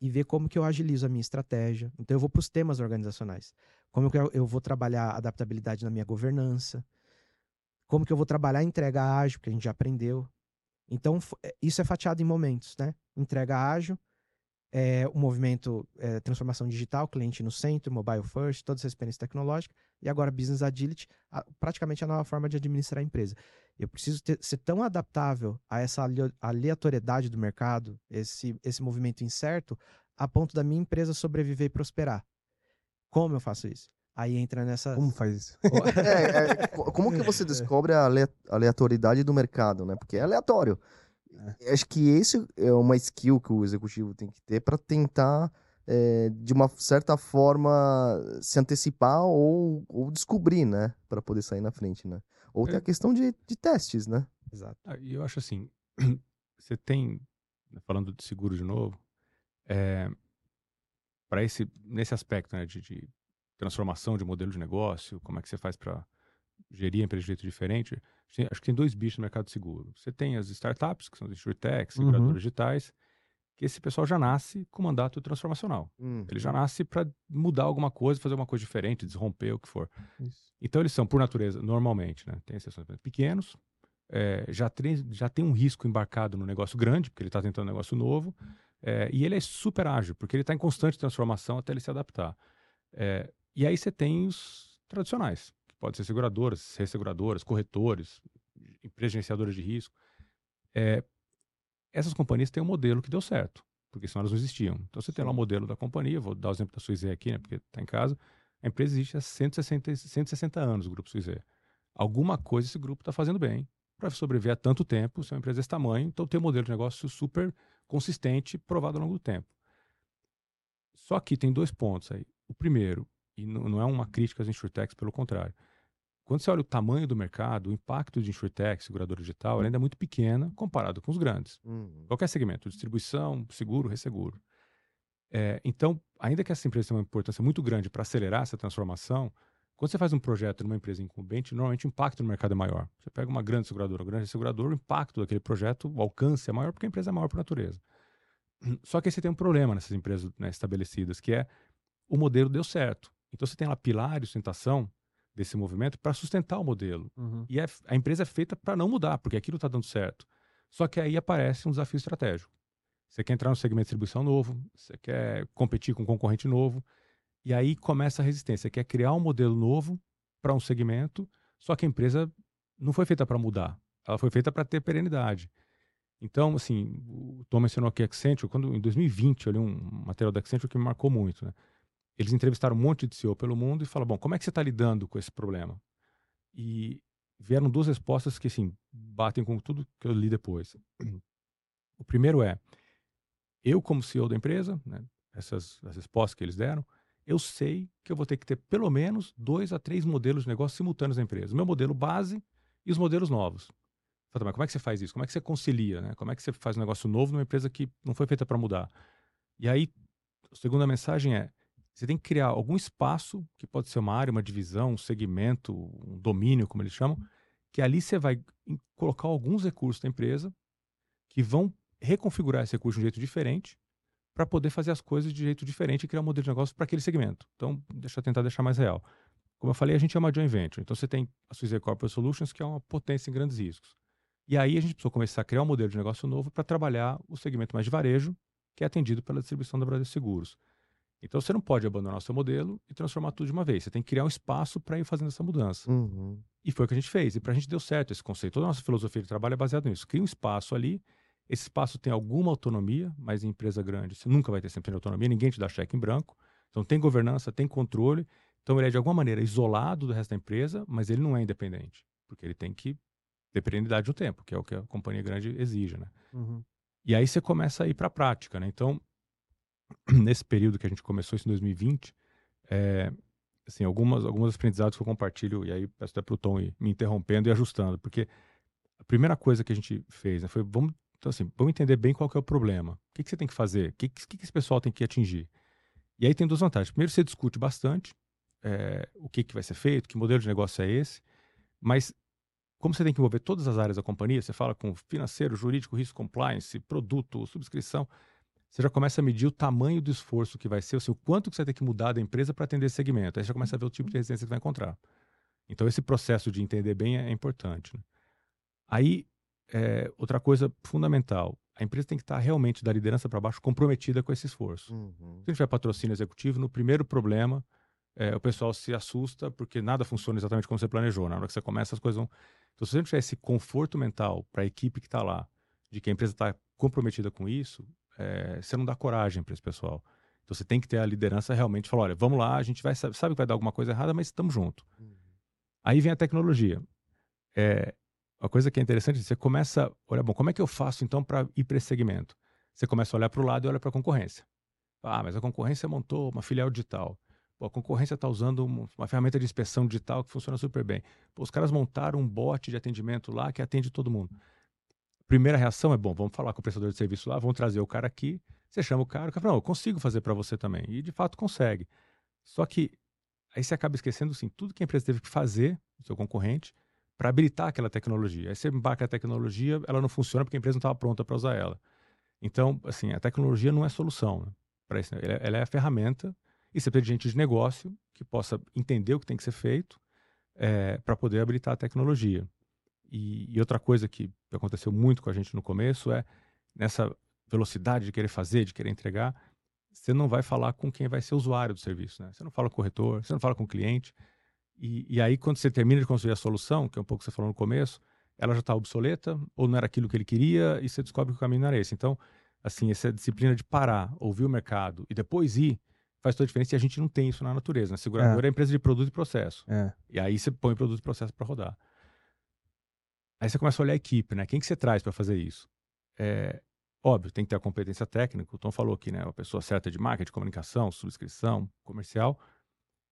Speaker 3: e ver como que eu agilizo a minha estratégia. Então eu vou para os temas organizacionais. Como que eu, vou trabalhar adaptabilidade na minha governança? Como que eu vou trabalhar entrega ágil, que a gente já aprendeu. Então é, isso é fatiado em momentos, né? Entrega ágil, é, o movimento é, transformação digital, cliente no centro, mobile first, toda essa experiência tecnológica, e agora business agility, a, praticamente a nova forma de administrar a empresa. Eu preciso ter, ser tão adaptável a essa aleatoriedade do mercado, esse, esse movimento incerto, a ponto da minha empresa sobreviver e prosperar. Como eu faço isso? Aí entra nessa.
Speaker 1: Como faz isso?
Speaker 2: é, é, como que você descobre a aleatoriedade do mercado, né? Porque é aleatório. É. Acho que esse é uma skill que o executivo tem que ter para tentar, é, de uma certa forma, se antecipar ou, ou descobrir, né? Para poder sair na frente, né? Ou tem a questão de, de testes, né?
Speaker 4: Exato. Ah, e eu acho assim, você tem, falando de seguro de novo, é, para esse nesse aspecto né, de, de, transformação de modelo de negócio, como é que você faz para gerir a empresa de jeito diferente, acho que tem dois bichos no mercado de seguro. Você tem as startups, que são as insurtechs, uhum. seguradoras uhum. digitais, que esse pessoal já nasce com mandato transformacional. Uhum. Ele já nasce para mudar alguma coisa, fazer uma coisa diferente, desromper o que for. Isso. Então eles são, por natureza, normalmente, né, tem exceções pequenos, é, já, tem, já tem um risco embarcado no negócio grande, porque ele está tentando um negócio novo, é, e ele é super ágil, porque ele está em constante transformação até ele se adaptar. É, e aí você tem os tradicionais, que podem ser seguradoras, resseguradoras, corretores, empresas gerenciadoras de risco. É, essas companhias têm um modelo que deu certo, porque senão elas não existiam. Então você tem lá o modelo da companhia, vou dar o exemplo da Suizé aqui, né, porque está em casa. A empresa existe há 160, 160 anos, o Grupo Suizé. Alguma coisa esse grupo está fazendo bem para sobreviver há tanto tempo, se é uma empresa desse tamanho, então tem um modelo de negócio super consistente, provado ao longo do tempo. Só que tem dois pontos aí. O primeiro, e não é uma crítica às insurtechs, pelo contrário. Quando você olha o tamanho do mercado, o impacto de insurtech, seguradora digital, ela ainda é muito pequena comparado com os grandes. Uhum. Qualquer segmento, distribuição, seguro, resseguro. É, então, ainda que essa empresa tenha uma importância muito grande para acelerar essa transformação, quando você faz um projeto numa empresa incumbente, normalmente o impacto no mercado é maior. Você pega uma grande seguradora, uma grande seguradora, o impacto daquele projeto, o alcance é maior porque a empresa é maior por natureza. Só que aí você tem um problema nessas empresas né, estabelecidas, que é o modelo deu certo. Então você tem lá pilar e sustentação desse movimento para sustentar o modelo. Uhum. E é, a empresa é feita para não mudar, porque aquilo está dando certo. Só que aí aparece um desafio estratégico. Você quer entrar no segmento de distribuição novo, você quer competir com um concorrente novo, e aí começa a resistência. Você quer criar um modelo novo para um segmento, só que a empresa não foi feita para mudar, ela foi feita para ter perenidade. Então, assim, o Tom mencionou aqui a Accenture, quando em 2020 eu li um material da Accenture que me marcou muito, né? Eles entrevistaram um monte de CEO pelo mundo e falaram: bom, como é que você está lidando com esse problema? E vieram duas respostas que, assim, batem com tudo que eu li depois. O primeiro é: eu, como CEO da empresa, né, essas as respostas que eles deram, eu sei que eu vou ter que ter pelo menos dois a três modelos de negócio simultâneos na empresa. O meu modelo base e os modelos novos. Fala, mas como é que você faz isso? Como é que você concilia? Né? Como é que você faz um negócio novo numa empresa que não foi feita para mudar? E aí, a segunda mensagem é: você tem que criar algum espaço, que pode ser uma área, uma divisão, um segmento, um domínio, como eles chamam, que ali você vai colocar alguns recursos da empresa que vão reconfigurar esse recurso de um jeito diferente para poder fazer as coisas de jeito diferente e criar um modelo de negócio para aquele segmento. Então, deixa eu tentar deixar mais real. Como eu falei, a gente é uma joint venture. Então, você tem a Suzy Corporate Solutions, que é uma potência em grandes riscos. E aí, a gente precisou começar a criar um modelo de negócio novo para trabalhar o segmento mais de varejo, que é atendido pela distribuição da Brasil Seguros. Então você não pode abandonar o seu modelo e transformar tudo de uma vez. Você tem que criar um espaço para ir fazendo essa mudança. Uhum. E foi o que a gente fez. E para a gente deu certo esse conceito. Toda a nossa filosofia de trabalho é baseada nisso. Cria um espaço ali. Esse espaço tem alguma autonomia, mas em empresa grande você nunca vai ter sempre autonomia. Ninguém te dá cheque em branco. Então tem governança, tem controle. Então ele é de alguma maneira isolado do resto da empresa, mas ele não é independente. Porque ele tem que ter perenidade no tempo, que é o que a companhia grande exige, né? Uhum. E aí você começa a ir para a prática, né? Então, nesse período que a gente começou isso em 2020, é, assim, algumas, algumas aprendizados que eu compartilho, e aí peço até para o Tom ir me interrompendo e ajustando, porque a primeira coisa que a gente fez né, foi, vamos, então, assim, vamos entender bem qual é o problema. O que, que você tem que fazer? O que, que, que esse pessoal tem que atingir? E aí tem duas vantagens. Primeiro, você discute bastante é, o que, que vai ser feito, que modelo de negócio é esse, mas como você tem que envolver todas as áreas da companhia, você fala com financeiro, jurídico, risco, compliance, produto, subscrição, você já começa a medir o tamanho do esforço que vai ser, o seu quanto que você vai ter que mudar da empresa para atender esse segmento. Aí você já começa a ver o tipo de resistência que vai encontrar. Então, esse processo de entender bem é, importante. Né? Aí, é, outra coisa fundamental, a empresa tem que estar realmente da liderança para baixo comprometida com esse esforço. Uhum. Se a gente tiver patrocínio executivo, no primeiro problema, é, o pessoal se assusta porque nada funciona exatamente como você planejou. Na hora que você começa, as coisas vão. Então, se você não tiver esse conforto mental para a equipe que está lá, de que a empresa está comprometida com isso, é, você não dá coragem para esse pessoal. Então, você tem que ter a liderança realmente falar: olha, vamos lá, a gente vai sabe que vai dar alguma coisa errada, mas estamos junto. Uhum. Aí vem a tecnologia. É, uma coisa que é interessante, você começa, olha, bom, como é que eu faço então para ir para esse segmento? Você começa a olhar para o lado e olha para a concorrência. Ah, mas a concorrência montou uma filial digital. Pô, a concorrência está usando uma ferramenta de inspeção digital que funciona super bem. Pô, os caras montaram um bot de atendimento lá que atende todo mundo. Primeira reação é, bom, vamos falar com o prestador de serviço lá, vamos trazer o cara aqui. Você chama o cara, o cara fala, não, eu consigo fazer para você também. E de fato consegue. Só que aí você acaba esquecendo, assim, tudo que a empresa teve que fazer, seu concorrente, para habilitar aquela tecnologia. Aí você embarca a tecnologia, ela não funciona porque a empresa não estava pronta para usar ela. Então, assim, a tecnologia não é solução né, para isso. Ela, ela é a ferramenta e você precisa de gente de negócio que possa entender o que tem que ser feito é, para poder habilitar a tecnologia. E, e, outra coisa que aconteceu muito com a gente no começo é nessa velocidade de querer fazer, de querer entregar, você não vai falar com quem vai ser usuário do serviço. Né? Você não fala com o corretor, você não fala com o cliente. E, e aí, quando você termina de construir a solução, que é um pouco que você falou no começo, ela já está obsoleta ou não era aquilo que ele queria e você descobre que o caminho não era esse. Então, assim, essa disciplina de parar, ouvir o mercado e depois ir faz toda a diferença e a gente não tem isso na natureza. Né? Seguradora é. é empresa de produto e processo. É. E aí você põe produto e processo para rodar. Aí você começa a olhar a equipe, né? Quem que você traz para fazer isso? É, óbvio, tem que ter a competência técnica. O Tom falou aqui, né? A pessoa certa de marketing, comunicação, subscrição, comercial.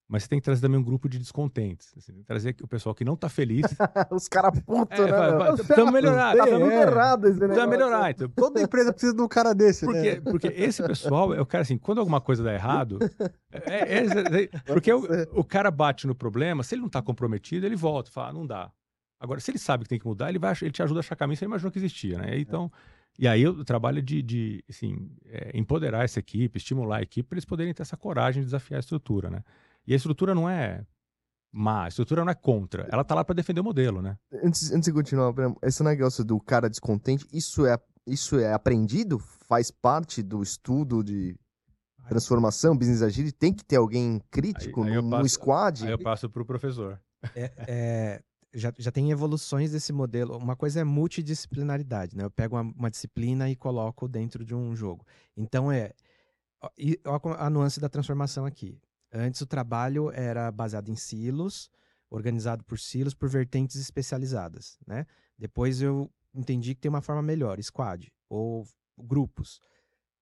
Speaker 4: Mas você tem que trazer também um grupo de descontentes. Assim, tem que trazer o pessoal que não tá feliz.
Speaker 2: Os caras putos, é, né?
Speaker 4: Precisamos melhorar.
Speaker 2: Tá dando é. errado esse
Speaker 4: Precisa melhorar. Então,
Speaker 1: Toda empresa precisa de um cara desse,
Speaker 4: porque,
Speaker 1: né?
Speaker 4: Porque esse pessoal é o cara assim, quando alguma coisa dá errado, é, é, é porque o, o, cara bate no problema, se ele não tá comprometido, ele volta, fala, ah, não dá. Agora, se ele sabe que tem que mudar, ele, vai, ele te ajuda a achar caminho, você imaginou que existia, né? Então, e aí o trabalho de, de assim, empoderar essa equipe, estimular a equipe para eles poderem ter essa coragem de desafiar a estrutura, né? E a estrutura não é má, a estrutura não é contra. Ela tá lá para defender o modelo, né?
Speaker 2: Antes, antes de continuar, esse negócio do cara descontente, isso é, isso é aprendido? Faz parte do estudo de transformação, business agility? Tem que ter alguém crítico aí, aí no, passo, no squad?
Speaker 4: Aí eu passo para o professor.
Speaker 3: É, é, já, já tem evoluções desse modelo. Uma coisa é multidisciplinaridade, né? Eu pego uma, uma disciplina e coloco dentro de um jogo. Então é. Olha a nuance da transformação aqui. Antes o trabalho era baseado em silos, organizado por silos, por vertentes especializadas, né? Depois eu entendi que tem uma forma melhor, squad, ou grupos.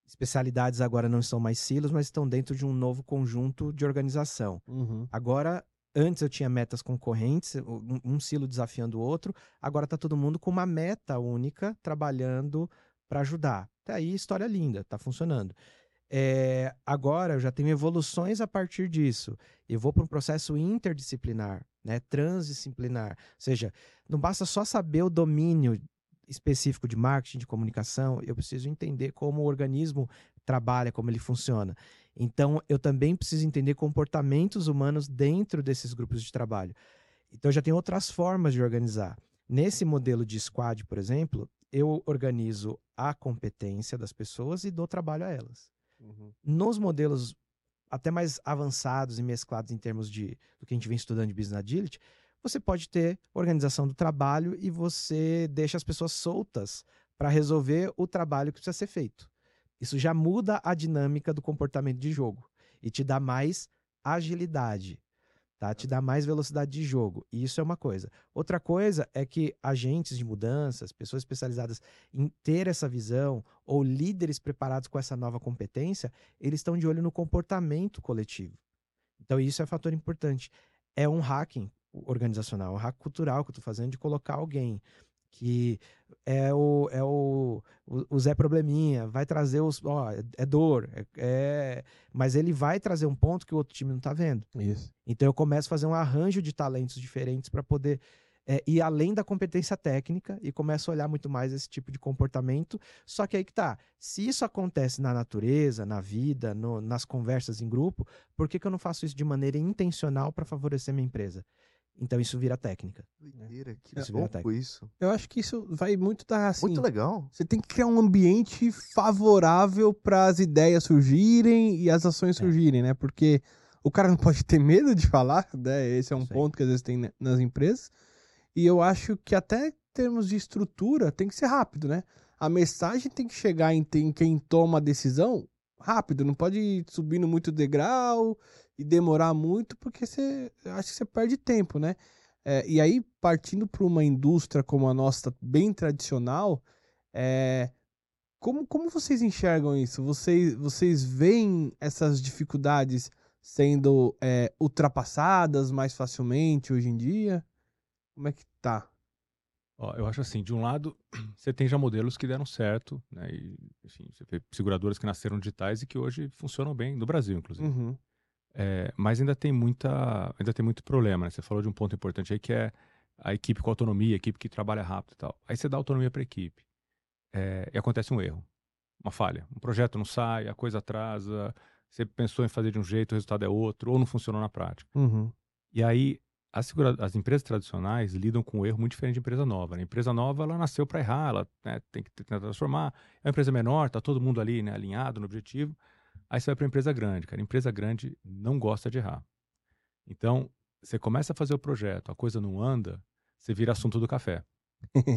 Speaker 3: Especialidades agora não são mais silos, mas estão dentro de um novo conjunto de organização. Uhum. Agora, antes eu tinha metas concorrentes, um, um silo desafiando o outro, agora está todo mundo com uma meta única, trabalhando para ajudar. Até aí, história linda, está funcionando. É, agora eu já tenho evoluções a partir disso. Eu vou para um processo interdisciplinar, né, transdisciplinar. Ou seja, não basta só saber o domínio específico de marketing, de comunicação, eu preciso entender como o organismo trabalha, como ele funciona. Então, eu também preciso entender comportamentos humanos dentro desses grupos de trabalho. Então, já tem outras formas de organizar. Nesse modelo de squad, por exemplo, eu organizo a competência das pessoas e dou trabalho a elas. Uhum. Nos modelos até mais avançados e mesclados em termos de do que a gente vem estudando de business agility, você pode ter organização do trabalho e você deixa as pessoas soltas para resolver o trabalho que precisa ser feito. Isso já muda a dinâmica do comportamento de jogo e te dá mais agilidade tá? Te dá mais velocidade de jogo. E isso é uma coisa. Outra coisa é que agentes de mudanças, pessoas especializadas em ter essa visão ou líderes preparados com essa nova competência, eles estão de olho no comportamento coletivo. Então isso é fator importante. É um hacking organizacional, um hack cultural que eu estou fazendo de colocar alguém que é o, é o, o, Zé Probleminha, vai trazer os. Ó, é dor, é, é, mas ele vai trazer um ponto que o outro time não tá vendo.
Speaker 1: Isso.
Speaker 3: Então eu começo a fazer um arranjo de talentos diferentes para poder é, ir além da competência técnica e começa a olhar muito mais esse tipo de comportamento. Só que aí que tá. Se isso acontece na natureza, na vida, no, nas conversas em grupo, por que, que eu não faço isso de maneira intencional para favorecer minha empresa? Então isso vira técnica.
Speaker 2: Doideira, que isso vira técnica. isso.
Speaker 1: Eu acho que isso vai muito dar assim.
Speaker 2: Muito legal.
Speaker 1: Você tem que criar um ambiente favorável para as ideias surgirem e as ações é. surgirem, né? Porque o cara não pode ter medo de falar, né? Esse é um ponto que às vezes tem nas empresas. E eu acho que até em termos de estrutura tem que ser rápido, né? A mensagem tem que chegar em, em quem toma a decisão rápido, não pode ir subindo muito degrau e demorar muito, porque você acho que você perde tempo, né? É, e aí, partindo para uma indústria como a nossa, bem tradicional, é, como, como vocês enxergam isso? Vocês, vocês veem essas dificuldades sendo é, ultrapassadas mais facilmente hoje em dia? Como é que tá?
Speaker 4: Ó, eu acho assim, de um lado, você tem já modelos que deram certo, né? E, enfim, você vê seguradoras que nasceram digitais e que hoje funcionam bem, no Brasil, inclusive. Uhum. É, mas ainda tem muita, ainda tem muito problema, né? Você falou de um ponto importante aí que é a equipe com autonomia, a equipe que trabalha rápido e tal. Aí você dá autonomia para a equipe é, e acontece um erro, uma falha. Um projeto não sai, a coisa atrasa, você pensou em fazer de um jeito, o resultado é outro, ou não funcionou na prática. Uhum. E aí as, as, empresas tradicionais lidam com um erro muito diferente de empresa nova. Né? A empresa nova, ela nasceu para errar, ela né, tem que tentar transformar. É uma empresa menor, está todo mundo ali né, alinhado no objetivo. Aí você vai para empresa grande, cara. Empresa grande não gosta de errar. Então, você começa a fazer o projeto, a coisa não anda, você vira assunto do café.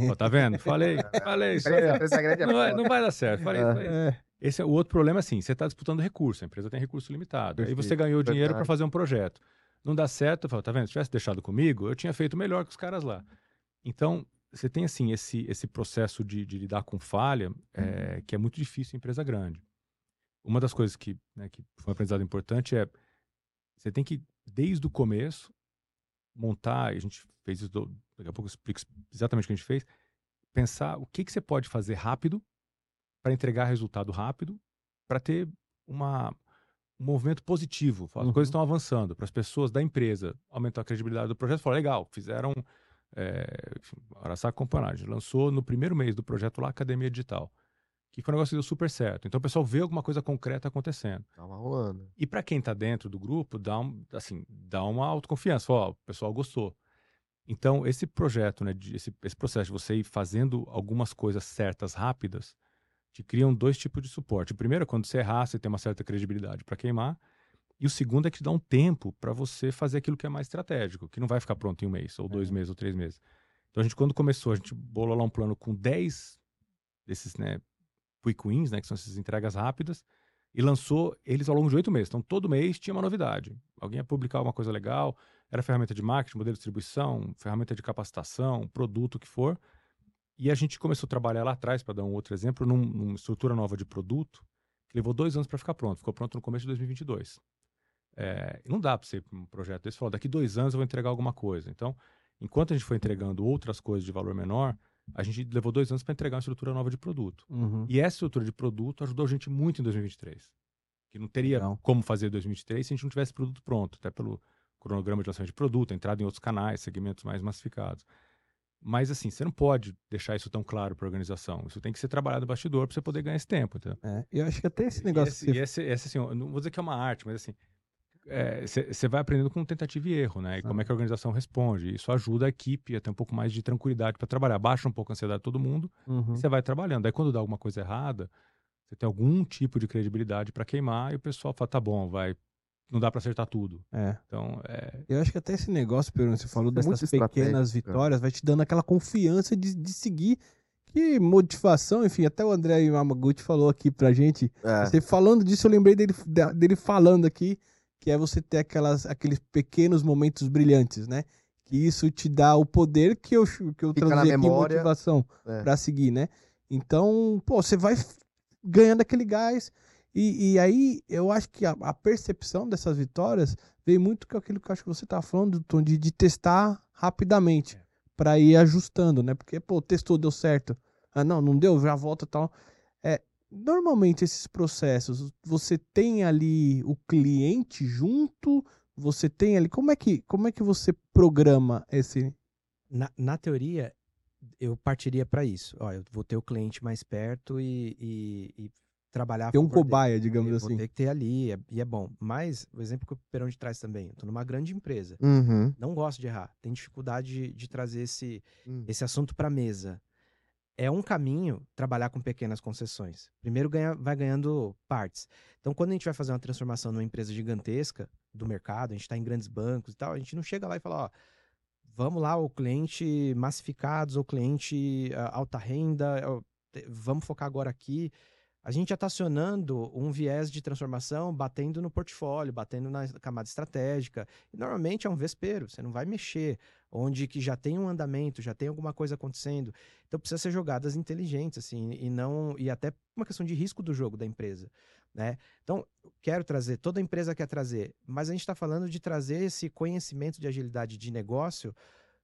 Speaker 4: Ó, tá vendo? Falei, falei. Isso é não, vai, não vai dar certo. Falei, falei. É. Esse é o outro problema, assim, você está disputando recurso, a empresa tem recurso limitado. Perfeito, aí você ganhou dinheiro para fazer um projeto não dá certo, eu falo, tá vendo? Se tivesse deixado comigo, eu tinha feito melhor que os caras lá. Então, você tem assim esse, esse processo de, de lidar com falha é, que é muito difícil em empresa grande. Uma das coisas que, né, que foi um aprendizado importante é você tem que, desde o começo, montar, a gente fez isso, daqui a pouco eu explico exatamente o que a gente fez, pensar o que, que você pode fazer rápido para entregar resultado rápido, para ter uma, um movimento positivo. As uhum. coisas estão avançando para as pessoas da empresa, aumentar a credibilidade do projeto. Falar, legal, fizeram. É, Araçá Companhia lançou no primeiro mês do projeto lá Academia Digital, que foi um negócio que deu super certo. Então o pessoal vê alguma coisa concreta acontecendo.
Speaker 2: Tava rolando.
Speaker 4: E para quem está dentro do grupo, dá, um, assim, dá uma autoconfiança. Ó, o pessoal gostou. Então, esse projeto, né, de, esse, esse processo de você ir fazendo algumas coisas certas, rápidas, te criam dois tipos de suporte. O primeiro é quando você errar, você tem uma certa credibilidade para queimar. E o segundo é que te dá um tempo para você fazer aquilo que é mais estratégico, que não vai ficar pronto em um mês, ou dois é. meses, ou três meses. Então a gente, quando começou, a gente bolou lá um plano com 10 desses, né, quick wins, né, que são essas entregas rápidas, e lançou eles ao longo de oito meses. Então todo mês tinha uma novidade. Alguém ia publicar uma coisa legal, era ferramenta de marketing, modelo de distribuição, ferramenta de capacitação, produto, o que for. E a gente começou a trabalhar lá atrás, para dar um outro exemplo, num, numa estrutura nova de produto, que levou dois anos para ficar pronto. Ficou pronto no começo de 2022. É, não dá para ser um projeto desse falar, daqui dois anos eu vou entregar alguma coisa. Então, enquanto a gente foi entregando outras coisas de valor menor, a gente levou dois anos para entregar uma estrutura nova de produto. Uhum. E essa estrutura de produto ajudou a gente muito em 2023. Que não teria não. como fazer em 2023 se a gente não tivesse produto pronto, até pelo cronograma de lançamento de produto, entrada em outros canais, segmentos mais massificados. Mas assim, você não pode deixar isso tão claro para a organização. Isso tem que ser trabalhado no bastidor para você poder ganhar esse tempo. Entendeu?
Speaker 1: É, eu acho que até esse negócio.
Speaker 4: E esse, esse, esse, assim, não vou dizer que é uma arte, mas assim, você é, vai aprendendo com tentativa e erro, né? E como é que a organização responde. Isso ajuda a equipe a ter um pouco mais de tranquilidade para trabalhar. Baixa um pouco a ansiedade de todo mundo uhum. e você vai trabalhando. Aí quando dá alguma coisa errada, você tem algum tipo de credibilidade para queimar e o pessoal fala: tá bom, vai não dá para acertar tudo.
Speaker 1: É.
Speaker 4: Então, é...
Speaker 1: Eu acho que até esse negócio, Pedro, você falou é dessas pequenas vitórias, vai te dando aquela confiança de, de seguir. Que motivação, enfim, até o André Yamaguchi falou aqui pra gente. É. Você falando disso, eu lembrei dele, dele falando aqui, que é você ter aquelas, aqueles pequenos momentos brilhantes, né? Que isso te dá o poder que eu, que eu traduzi aqui motivação é. pra seguir, né? Então, pô, você vai ganhando aquele gás e, e aí eu acho que a, a, percepção dessas vitórias veio muito com aquilo que eu acho que você está falando, Tom, de, de testar rapidamente é. para ir ajustando, né? Porque, pô, testou, deu certo. Ah, não, não deu, já volta tal. Normalmente esses processos, você tem ali o cliente junto, você tem ali. Como é que, como é que você programa esse,
Speaker 3: Na, na teoria, eu partiria para isso. Ó, eu vou ter o cliente mais perto e, e, e trabalhar.
Speaker 1: Tem um cobaia, dele. digamos eu assim.
Speaker 3: Vou ter que ter ali, é, e é bom. Mas, o exemplo que o Perão de traz também, eu tô numa grande empresa.
Speaker 2: Uhum.
Speaker 3: Não gosto de errar. Tem dificuldade de, de trazer esse, uhum. esse assunto para mesa. É um caminho trabalhar com pequenas concessões. Primeiro ganha, vai ganhando partes. Então, quando a gente vai fazer uma transformação numa empresa gigantesca do mercado, a gente está em grandes bancos e tal, a gente não chega lá e fala, ó, vamos lá, o cliente massificados, ou cliente uh, alta renda, vamos focar agora aqui a gente já está acionando um viés de transformação batendo no portfólio, batendo na camada estratégica. E normalmente é um vespeiro, você não vai mexer onde que já tem um andamento, já tem alguma coisa acontecendo. Então precisa ser jogadas inteligentes, assim, e não e até uma questão de risco do jogo da empresa, né? Então quero trazer, toda empresa quer trazer, mas a gente está falando de trazer esse conhecimento de agilidade de negócio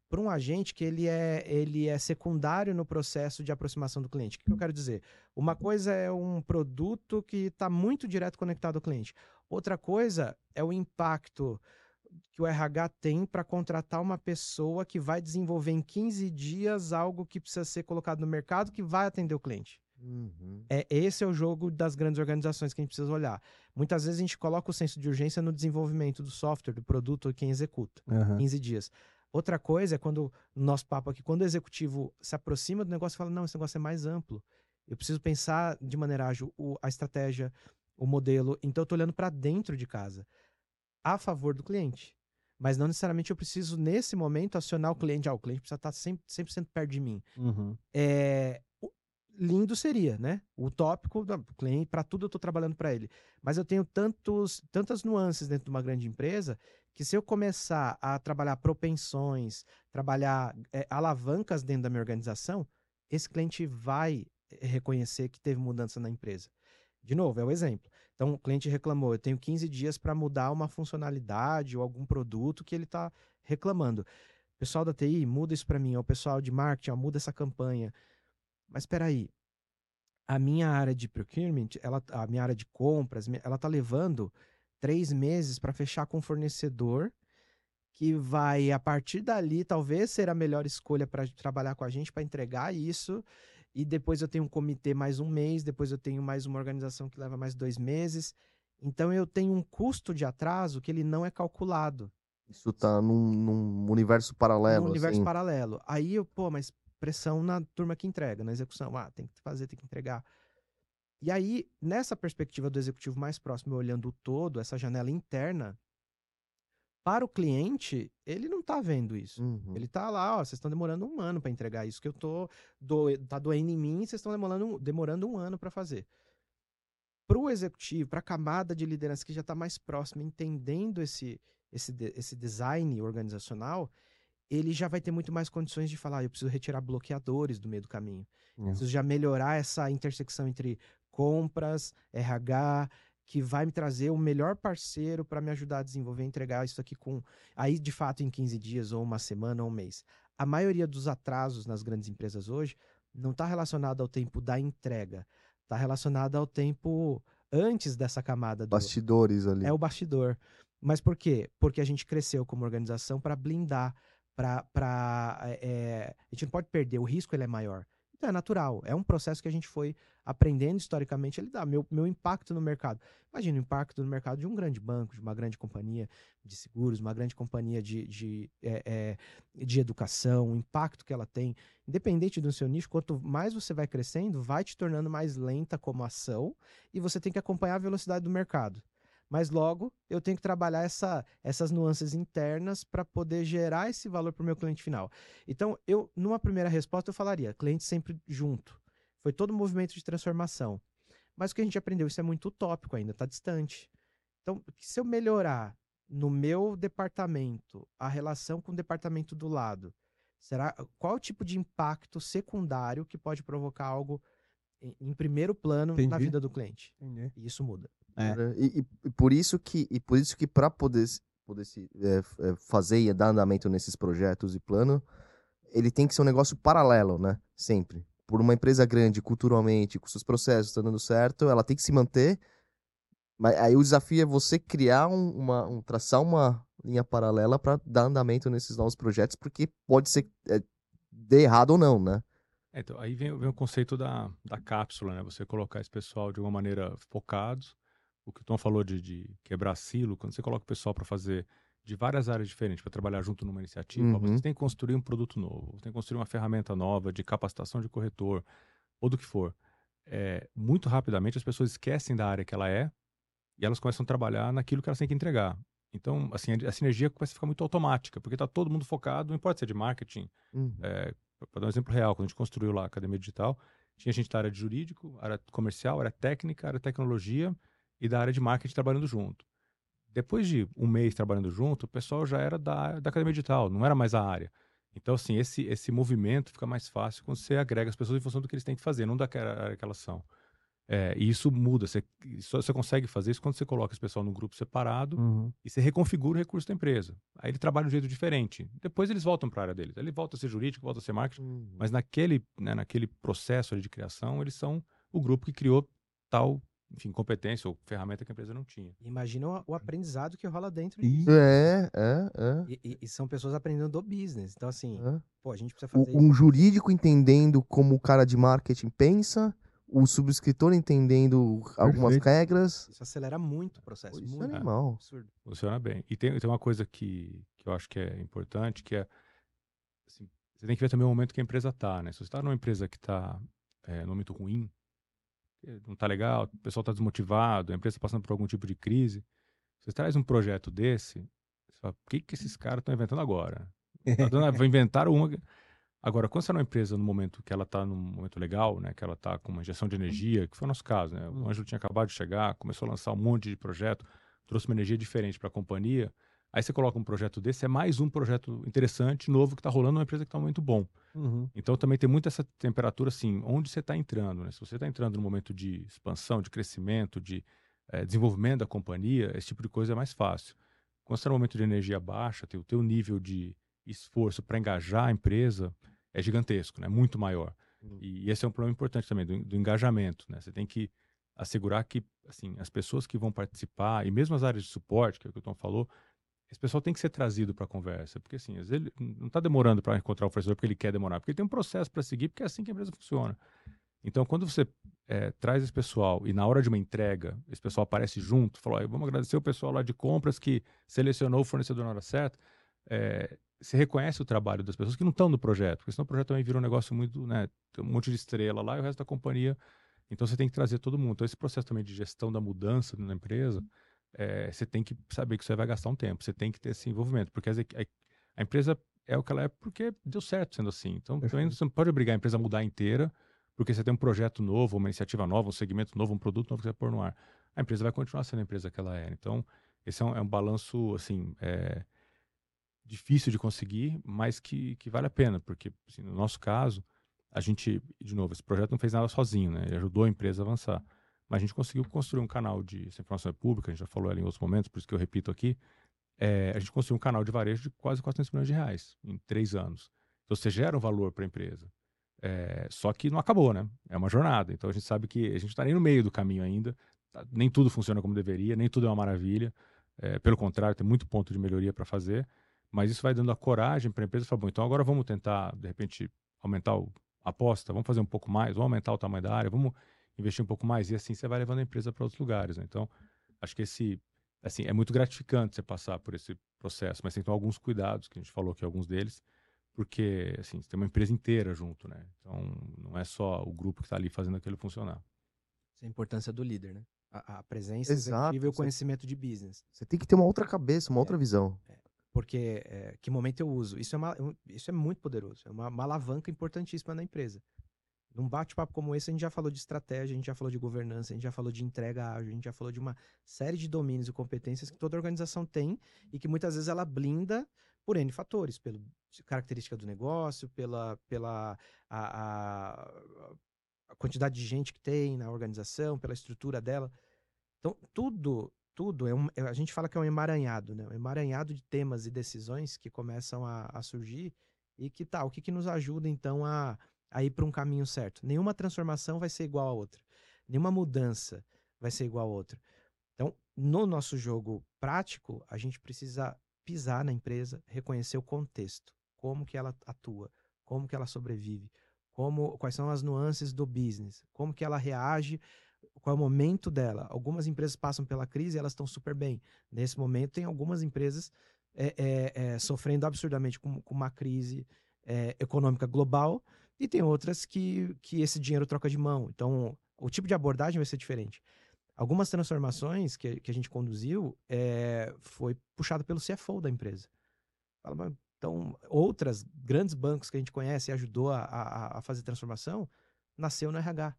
Speaker 3: para um agente que ele é, ele é secundário no processo de aproximação do cliente. O que eu quero dizer? Uma coisa é um produto que está muito direto conectado ao cliente. Outra coisa é o impacto que o RH tem para contratar uma pessoa que vai desenvolver em 15 dias algo que precisa ser colocado no mercado que vai atender o cliente. Uhum. É, esse é o jogo das grandes organizações que a gente precisa olhar. Muitas vezes a gente coloca o senso de urgência no desenvolvimento do software, do produto, quem executa. Uhum. 15 dias. Outra coisa é quando, no nosso papo aqui, quando o executivo se aproxima do negócio e fala, não, esse negócio é mais amplo. Eu preciso pensar de maneira ágil o, a estratégia, o modelo. Então, eu estou olhando para dentro de casa, a favor do cliente. Mas não necessariamente eu preciso, nesse momento, acionar o cliente. Ah, o cliente precisa estar 100%, 100 perto de mim.
Speaker 1: Uhum.
Speaker 3: É, lindo seria, né? O tópico do cliente, para tudo eu estou trabalhando para ele. Mas eu tenho tantos, tantas nuances dentro de uma grande empresa que se eu começar a trabalhar propensões, trabalhar é, alavancas dentro da minha organização, esse cliente vai eh, reconhecer que teve mudança na empresa. De novo, é o exemplo. Então, o cliente reclamou, eu tenho 15 dias para mudar uma funcionalidade ou algum produto que ele está reclamando. Pessoal da TI, muda isso para mim. O pessoal de marketing, ó, muda essa campanha. Mas espera aí, a minha área de procurement, ela, a minha área de compras, ela está levando três meses para fechar com um fornecedor que vai, a partir dali, talvez ser a melhor escolha para trabalhar com a gente, para entregar isso. E depois eu tenho um comitê mais um mês, depois eu tenho mais uma organização que leva mais dois meses. Então eu tenho um custo de atraso que ele não é calculado.
Speaker 2: Isso tá num, num universo paralelo.
Speaker 3: Num universo
Speaker 2: assim.
Speaker 3: paralelo. Aí eu, pô, mas pressão na turma que entrega, na execução. Ah, tem que fazer, tem que entregar. E aí, nessa perspectiva do executivo mais próximo, olhando o todo, essa janela interna, para o cliente, ele não está vendo isso. Uhum. Ele está lá, ó, vocês estão demorando um ano para entregar isso que eu tô do, tá doendo em mim, vocês estão demorando, demorando um ano para fazer. Para o executivo, para a camada de liderança que já está mais próxima, entendendo esse, esse, esse design organizacional, ele já vai ter muito mais condições de falar, ah, eu preciso retirar bloqueadores do meio do caminho. Uhum. Preciso já melhorar essa intersecção entre compras, RH, que vai me trazer o melhor parceiro para me ajudar a desenvolver e entregar isso aqui com aí de fato em 15 dias ou uma semana ou um mês. A maioria dos atrasos nas grandes empresas hoje não está relacionado ao tempo da entrega, está relacionado ao tempo antes dessa camada do
Speaker 2: bastidores ali.
Speaker 3: É o bastidor. Mas por quê? Porque a gente cresceu como organização para blindar, para é, é, a gente não pode perder, o risco ele é maior. Então é natural, é um processo que a gente foi aprendendo historicamente a lidar. Meu, meu impacto no mercado. Imagina o impacto no mercado de um grande banco, de uma grande companhia de seguros, uma grande companhia de, de, é, é, de educação, o impacto que ela tem. Independente do seu nicho, quanto mais você vai crescendo, vai te tornando mais lenta como ação e você tem que acompanhar a velocidade do mercado. Mas logo eu tenho que trabalhar essa, essas nuances internas para poder gerar esse valor para o meu cliente final. Então, eu, numa primeira resposta, eu falaria: cliente sempre junto. Foi todo um movimento de transformação. Mas o que a gente aprendeu, isso é muito utópico ainda, está distante. Então, se eu melhorar no meu departamento a relação com o departamento do lado, será qual o tipo de impacto secundário que pode provocar algo em, em primeiro plano Entendi. na vida do cliente?
Speaker 1: Entendi.
Speaker 3: E isso muda.
Speaker 2: É. E, e, por isso que e por isso que para poder poder se é, é, fazer e dar andamento nesses projetos e plano, ele tem que ser um negócio paralelo, né? Sempre. Por uma empresa grande, culturalmente, com seus processos estão dando certo, ela tem que se manter. Mas aí o desafio é você criar um, uma, um traçar uma linha paralela para dar andamento nesses novos projetos, porque pode ser é, dê errado ou não, né?
Speaker 4: É, então, aí vem, vem, o conceito da, da cápsula, né? Você colocar esse pessoal de uma maneira focados. O que o Tom falou de, de quebrar silo, quando você coloca o pessoal para fazer de várias áreas diferentes para trabalhar junto numa iniciativa, uhum. você tem que construir um produto novo, você tem que construir uma ferramenta nova de capacitação de corretor, ou do que for. É, muito rapidamente as pessoas esquecem da área que ela é e elas começam a trabalhar naquilo que elas têm que entregar. Então, assim, a, a sinergia começa a ficar muito automática, porque está todo mundo focado, não importa se é de marketing. Uhum. É, para dar um exemplo real, quando a gente construiu lá a Academia Digital, tinha gente da área de jurídico, área comercial, área técnica, área tecnologia e da área de marketing trabalhando junto. Depois de um mês trabalhando junto, o pessoal já era da, da academia digital, não era mais a área. Então, assim, esse, esse movimento fica mais fácil quando você agrega as pessoas em função do que eles têm que fazer, não daquela área que elas são. É, e isso muda. Você, só, você consegue fazer isso quando você coloca esse pessoal num grupo separado uhum. e você reconfigura o recurso da empresa. Aí ele trabalha de um jeito diferente. Depois eles voltam para a área deles. Ele volta a ser jurídico, volta a ser marketing, uhum. mas naquele, né, naquele processo de criação, eles são o grupo que criou tal enfim, competência ou ferramenta que a empresa não tinha.
Speaker 3: Imagina o, o aprendizado que rola dentro disso.
Speaker 2: É, é, é.
Speaker 3: E, e, e, são pessoas aprendendo do business. Então, assim, é. pô, a gente precisa
Speaker 2: fazer. um jurídico entendendo como o cara de marketing pensa, o subscritor entendendo Perfeito. algumas regras.
Speaker 3: Isso acelera muito o processo.
Speaker 2: Isso
Speaker 3: muito.
Speaker 2: é animal.
Speaker 4: Absurdo. Funciona bem. E tem, tem uma coisa que, que eu acho que é importante, que é. Assim, você tem que ver também o momento que a empresa está, né? Se você está numa empresa que está é, no momento ruim, não está legal, o pessoal está desmotivado, a empresa está passando por algum tipo de crise. Você traz um projeto desse, você fala, o que, que esses caras estão inventando agora? Tá vou inventar uma. Agora, quando você é uma empresa no momento que ela está num momento legal, né, que ela está com uma injeção de energia, que foi o nosso caso, né? O. Ângelo tinha acabado de chegar, começou a lançar um monte de projeto, trouxe uma energia diferente para a companhia. Aí você coloca um projeto desse, é mais um projeto interessante, novo, que está rolando numa empresa que está muito bom. Uhum. Então também tem muito essa temperatura assim, onde você está entrando. Né? Se você está entrando no momento de expansão, de crescimento, de é, desenvolvimento da companhia, esse tipo de coisa é mais fácil. Quando você está no momento de energia baixa, o teu nível de esforço para engajar a empresa é gigantesco, né? muito maior. Uhum. E esse é um problema importante também, do, do engajamento. Né? Você tem que assegurar que assim, as pessoas que vão participar, e mesmo as áreas de suporte, que é o que o Tom falou, esse pessoal tem que ser trazido para a conversa, porque assim, ele não está demorando para encontrar o fornecedor porque ele quer demorar, porque ele tem um processo para seguir, porque é assim que a empresa funciona. Então, quando você é, traz esse pessoal e na hora de uma entrega, esse pessoal aparece junto, falou, vamos agradecer o pessoal lá de compras que selecionou o fornecedor na hora certa, é, você reconhece o trabalho das pessoas que não estão no projeto, porque senão o projeto também vira um negócio muito, né, tem um monte de estrela lá e o resto da companhia, então você tem que trazer todo mundo. Então, esse processo também de gestão da mudança na empresa, é, você tem que saber que você vai gastar um tempo, você tem que ter esse envolvimento, porque a, a empresa é o que ela é porque deu certo sendo assim. Então, também você não pode obrigar a empresa a mudar inteira, porque você tem um projeto novo, uma iniciativa nova, um segmento novo, um produto novo que você vai pôr no ar. A empresa vai continuar sendo a empresa que ela é. Então, esse é um, é um balanço, assim, é, difícil de conseguir, mas que, que vale a pena, porque, assim, no nosso caso, a gente, de novo, esse projeto não fez nada sozinho, né? Ele ajudou a empresa a avançar. Mas a gente conseguiu construir um canal de. Essa informação é pública, a gente já falou ela em outros momentos, por isso que eu repito aqui. É, a gente construiu um canal de varejo de quase 400 milhões de reais em três anos. Então você gera um valor para a empresa. É, só que não acabou, né? É uma jornada. Então a gente sabe que a gente está nem no meio do caminho ainda. Tá, nem tudo funciona como deveria, nem tudo é uma maravilha. É, pelo contrário, tem muito ponto de melhoria para fazer. Mas isso vai dando a coragem para a empresa falar: bom, então agora vamos tentar, de repente, aumentar a aposta, vamos fazer um pouco mais, vamos aumentar o tamanho da área, vamos investir um pouco mais e assim você vai levando a empresa para outros lugares. Né? Então, acho que esse assim é muito gratificante você passar por esse processo, mas tem que tomar alguns cuidados, que a gente falou aqui alguns deles, porque assim, você tem uma empresa inteira junto, né? Então, não é só o grupo que está ali fazendo aquilo funcionar.
Speaker 3: Essa é a importância do líder, né? A, a presença Exato, e o conhecimento de business.
Speaker 2: Você tem que ter uma outra cabeça, uma é, outra visão. É,
Speaker 3: porque é, que momento eu uso? Isso é, uma, isso é muito poderoso, é uma, uma alavanca importantíssima na empresa. Num bate-papo como esse, a gente já falou de estratégia, a gente já falou de governança, a gente já falou de entrega ágil, a gente já falou de uma série de domínios e competências que toda organização tem e que muitas vezes ela blinda por N fatores, pela característica do negócio, pela, pela a, a, a quantidade de gente que tem na organização, pela estrutura dela. Então, tudo, tudo, é um, é, a gente fala que é um emaranhado, né? Um emaranhado de temas e decisões que começam a, a surgir e que tal, tá, o que, que nos ajuda, então, a a ir para um caminho certo. Nenhuma transformação vai ser igual a outra. Nenhuma mudança vai ser igual a outra. Então, no nosso jogo prático, a gente precisa pisar na empresa, reconhecer o contexto, como que ela atua, como que ela sobrevive, como quais são as nuances do business, como que ela reage, qual é o momento dela. Algumas empresas passam pela crise e elas estão super bem. Nesse momento, tem algumas empresas é, é, é, sofrendo absurdamente com, com uma crise é, econômica global e tem outras que, que esse dinheiro troca de mão. Então, o tipo de abordagem vai ser diferente. Algumas transformações que, que a gente conduziu é, foi puxado pelo CFO da empresa. Então, outras grandes bancos que a gente conhece e ajudou a, a, a fazer transformação, nasceu no RH.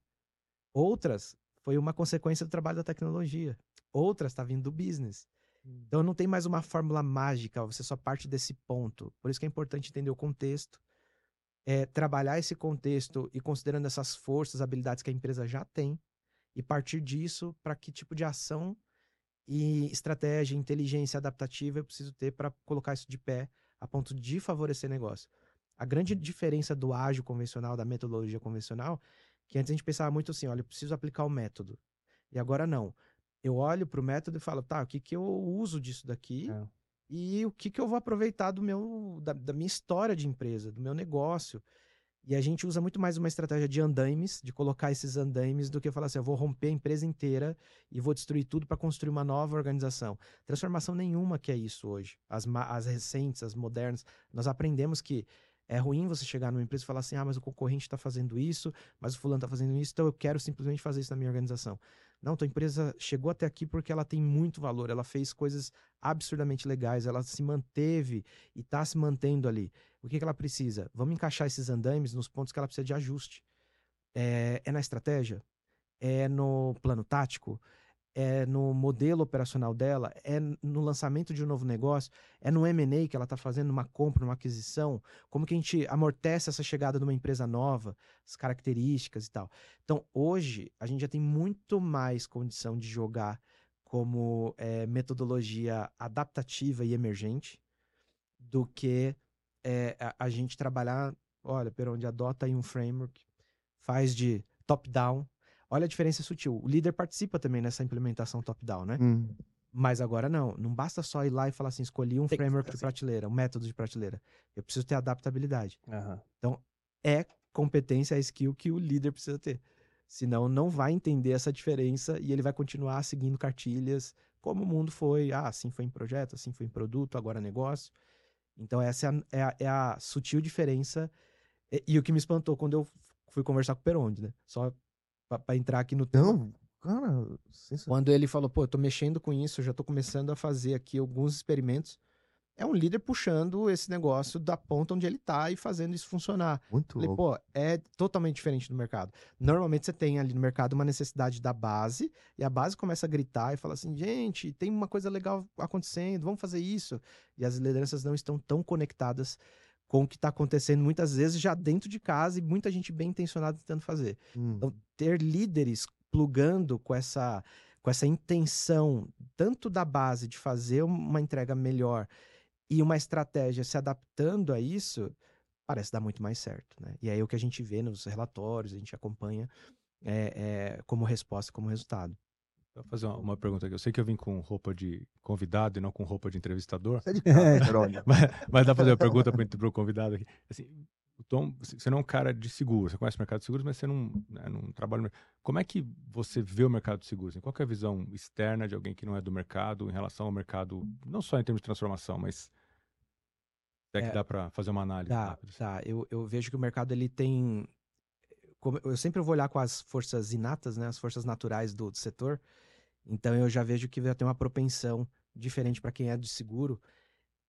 Speaker 3: Outras foi uma consequência do trabalho da tecnologia. Outras está vindo do business. Hum. Então não tem mais uma fórmula mágica, você só parte desse ponto. Por isso que é importante entender o contexto, é, trabalhar esse contexto e considerando essas forças, habilidades que a empresa já tem, e partir disso para que tipo de ação e estratégia, inteligência adaptativa eu preciso ter para colocar isso de pé a ponto de favorecer negócio. A grande diferença do ágil convencional, da metodologia convencional, que antes a gente pensava muito assim, olha, eu preciso aplicar o método. E agora não. Eu olho para o método e falo, tá, o que, que eu uso disso daqui? É e o que, que eu vou aproveitar do meu da, da, minha história de empresa, do meu negócio. E a gente usa muito mais uma estratégia de andaimes, de colocar esses andaimes, do que falar assim, eu vou romper a empresa inteira e vou destruir tudo para construir uma nova organização. Transformação nenhuma que é isso hoje. As, as recentes, as modernas, nós aprendemos que é ruim você chegar numa empresa e falar assim, ah, mas o concorrente está fazendo isso, mas o fulano está fazendo isso, então eu quero simplesmente fazer isso na minha organização. Não, tua empresa chegou até aqui porque ela tem muito valor, ela fez coisas absurdamente legais, ela se manteve e está se mantendo ali. O que, que ela precisa? Vamos encaixar esses andames nos pontos que ela precisa de ajuste. É, é na estratégia? É no plano tático? É no modelo operacional dela, é no lançamento de um novo negócio, é no M&A que ela está fazendo, uma compra, uma aquisição, como que a gente amortece essa chegada de uma empresa nova, as características e tal. Então, hoje, a gente já tem muito mais condição de jogar como é, metodologia adaptativa e emergente do que é, a, a, gente trabalhar, olha, per onde adota aí um framework, faz de top-down, Olha a diferença sutil. O líder participa também nessa implementação top-down, né? Hum. Mas agora não. Não basta só ir lá e falar assim: escolhi um Tem framework de prateleira, um método de prateleira. Eu preciso ter adaptabilidade. Uhum. Então, é competência, é skill que o líder precisa ter. Senão, não vai entender essa diferença e ele vai continuar seguindo cartilhas, como o mundo foi. Ah, assim foi em projeto, assim foi em produto, agora negócio. Então, essa é a, é a, é a sutil diferença. E, e, o que me espantou quando eu fui conversar com o Peronde, né? Só para entrar aqui no.
Speaker 2: Não, cara,
Speaker 3: quando ele falou, pô, eu tô mexendo com isso, eu já tô começando a fazer aqui alguns experimentos. É um líder puxando esse negócio da ponta onde ele tá e fazendo isso funcionar.
Speaker 2: Muito Falei, louco.
Speaker 3: pô, é totalmente diferente do mercado. Normalmente você tem ali no mercado uma necessidade da base, e a base começa a gritar e fala assim: gente, tem uma coisa legal acontecendo, vamos fazer isso. E as lideranças não estão tão conectadas com o que está acontecendo muitas vezes já dentro de casa e muita gente bem intencionada tentando fazer. Hum. Então, ter líderes plugando com essa, com essa intenção, tanto da base de fazer uma entrega melhor e uma estratégia se adaptando a isso, parece dar muito mais certo. Né? E aí é o que a gente vê nos relatórios, a gente acompanha é, é, como resposta, como resultado.
Speaker 4: Vou fazer uma, uma, pergunta aqui. Eu sei que eu vim com roupa de convidado e não com roupa de entrevistador.
Speaker 2: Você é de cara,
Speaker 4: mas, mas dá pra fazer uma pergunta para o convidado aqui. Assim, o Tom, você não é um cara de seguro, você conhece o mercado de seguros, mas você não, né, não trabalha. Como é que você vê o mercado de seguros? Qual é a visão externa de alguém que não é do mercado em relação ao mercado, não só em termos de transformação, mas é que é, dá para fazer uma análise
Speaker 3: tá,
Speaker 4: rápida?
Speaker 3: Tá, eu, eu vejo que o mercado ele tem. Eu sempre vou olhar com as forças inatas, né, as forças naturais do, do setor. Então eu já vejo que vai ter uma propensão diferente para quem é de seguro.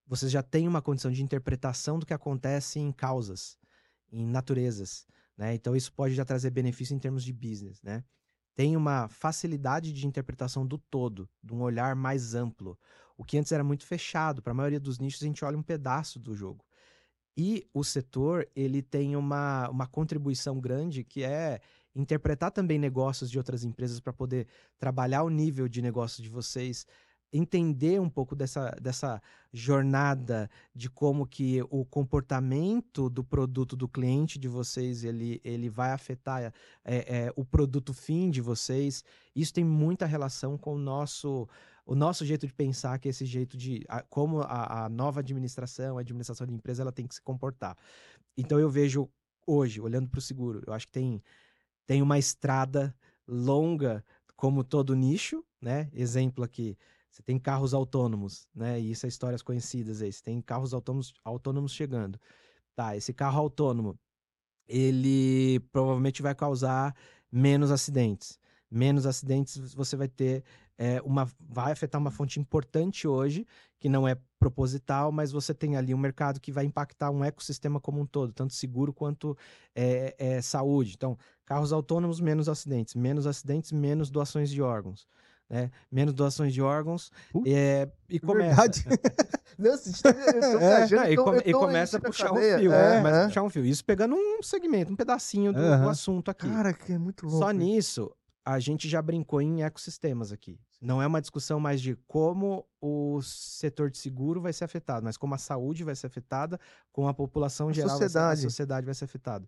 Speaker 3: Você já tem uma condição de interpretação do que acontece em causas, em naturezas, né? Então isso pode já trazer benefício em termos de business, né? Tem uma facilidade de interpretação do todo, de um olhar mais amplo. O que antes era muito fechado, para a maioria dos nichos a gente olha um pedaço do jogo. E o setor, ele tem uma, uma contribuição grande que é interpretar também negócios de outras empresas para poder trabalhar o nível de negócio de vocês, entender um pouco dessa, dessa jornada de como que o comportamento do produto do cliente de vocês ele, ele vai afetar é, é, o produto fim de vocês. Isso tem muita relação com o nosso o nosso jeito de pensar, que é esse jeito de a, como a, a, nova administração, a administração de empresa, ela tem que se comportar. Então eu vejo hoje, olhando para o seguro, eu acho que tem, tem uma estrada longa, como todo nicho, né? Exemplo aqui, você tem carros autônomos, né? E isso é histórias conhecidas aí. Você tem carros autônomos, autônomos chegando. Tá, esse carro autônomo, ele provavelmente vai causar menos acidentes. Menos acidentes você vai ter é, uma, vai afetar uma fonte importante hoje, que não é proposital, mas você tem ali um mercado que vai impactar um ecossistema como um todo, tanto seguro quanto é, é, saúde. Então, carros autônomos, menos acidentes, menos acidentes, menos doações de órgãos. Né? Menos doações de órgãos é, e começa.
Speaker 2: Nossa, tá, é,
Speaker 3: e, come, e, começa a puxar um fio. É, começa a puxar um fio. Isso pegando um segmento, um pedacinho do, do assunto aqui.
Speaker 2: Cara, que é muito louco.
Speaker 3: Só nisso, a gente já brincou em ecossistemas aqui. Não é uma discussão mais de como o setor de seguro vai ser afetado, mas como a saúde vai ser afetada, como a população a geral, sociedade. Vai ser, a sociedade vai ser afetada.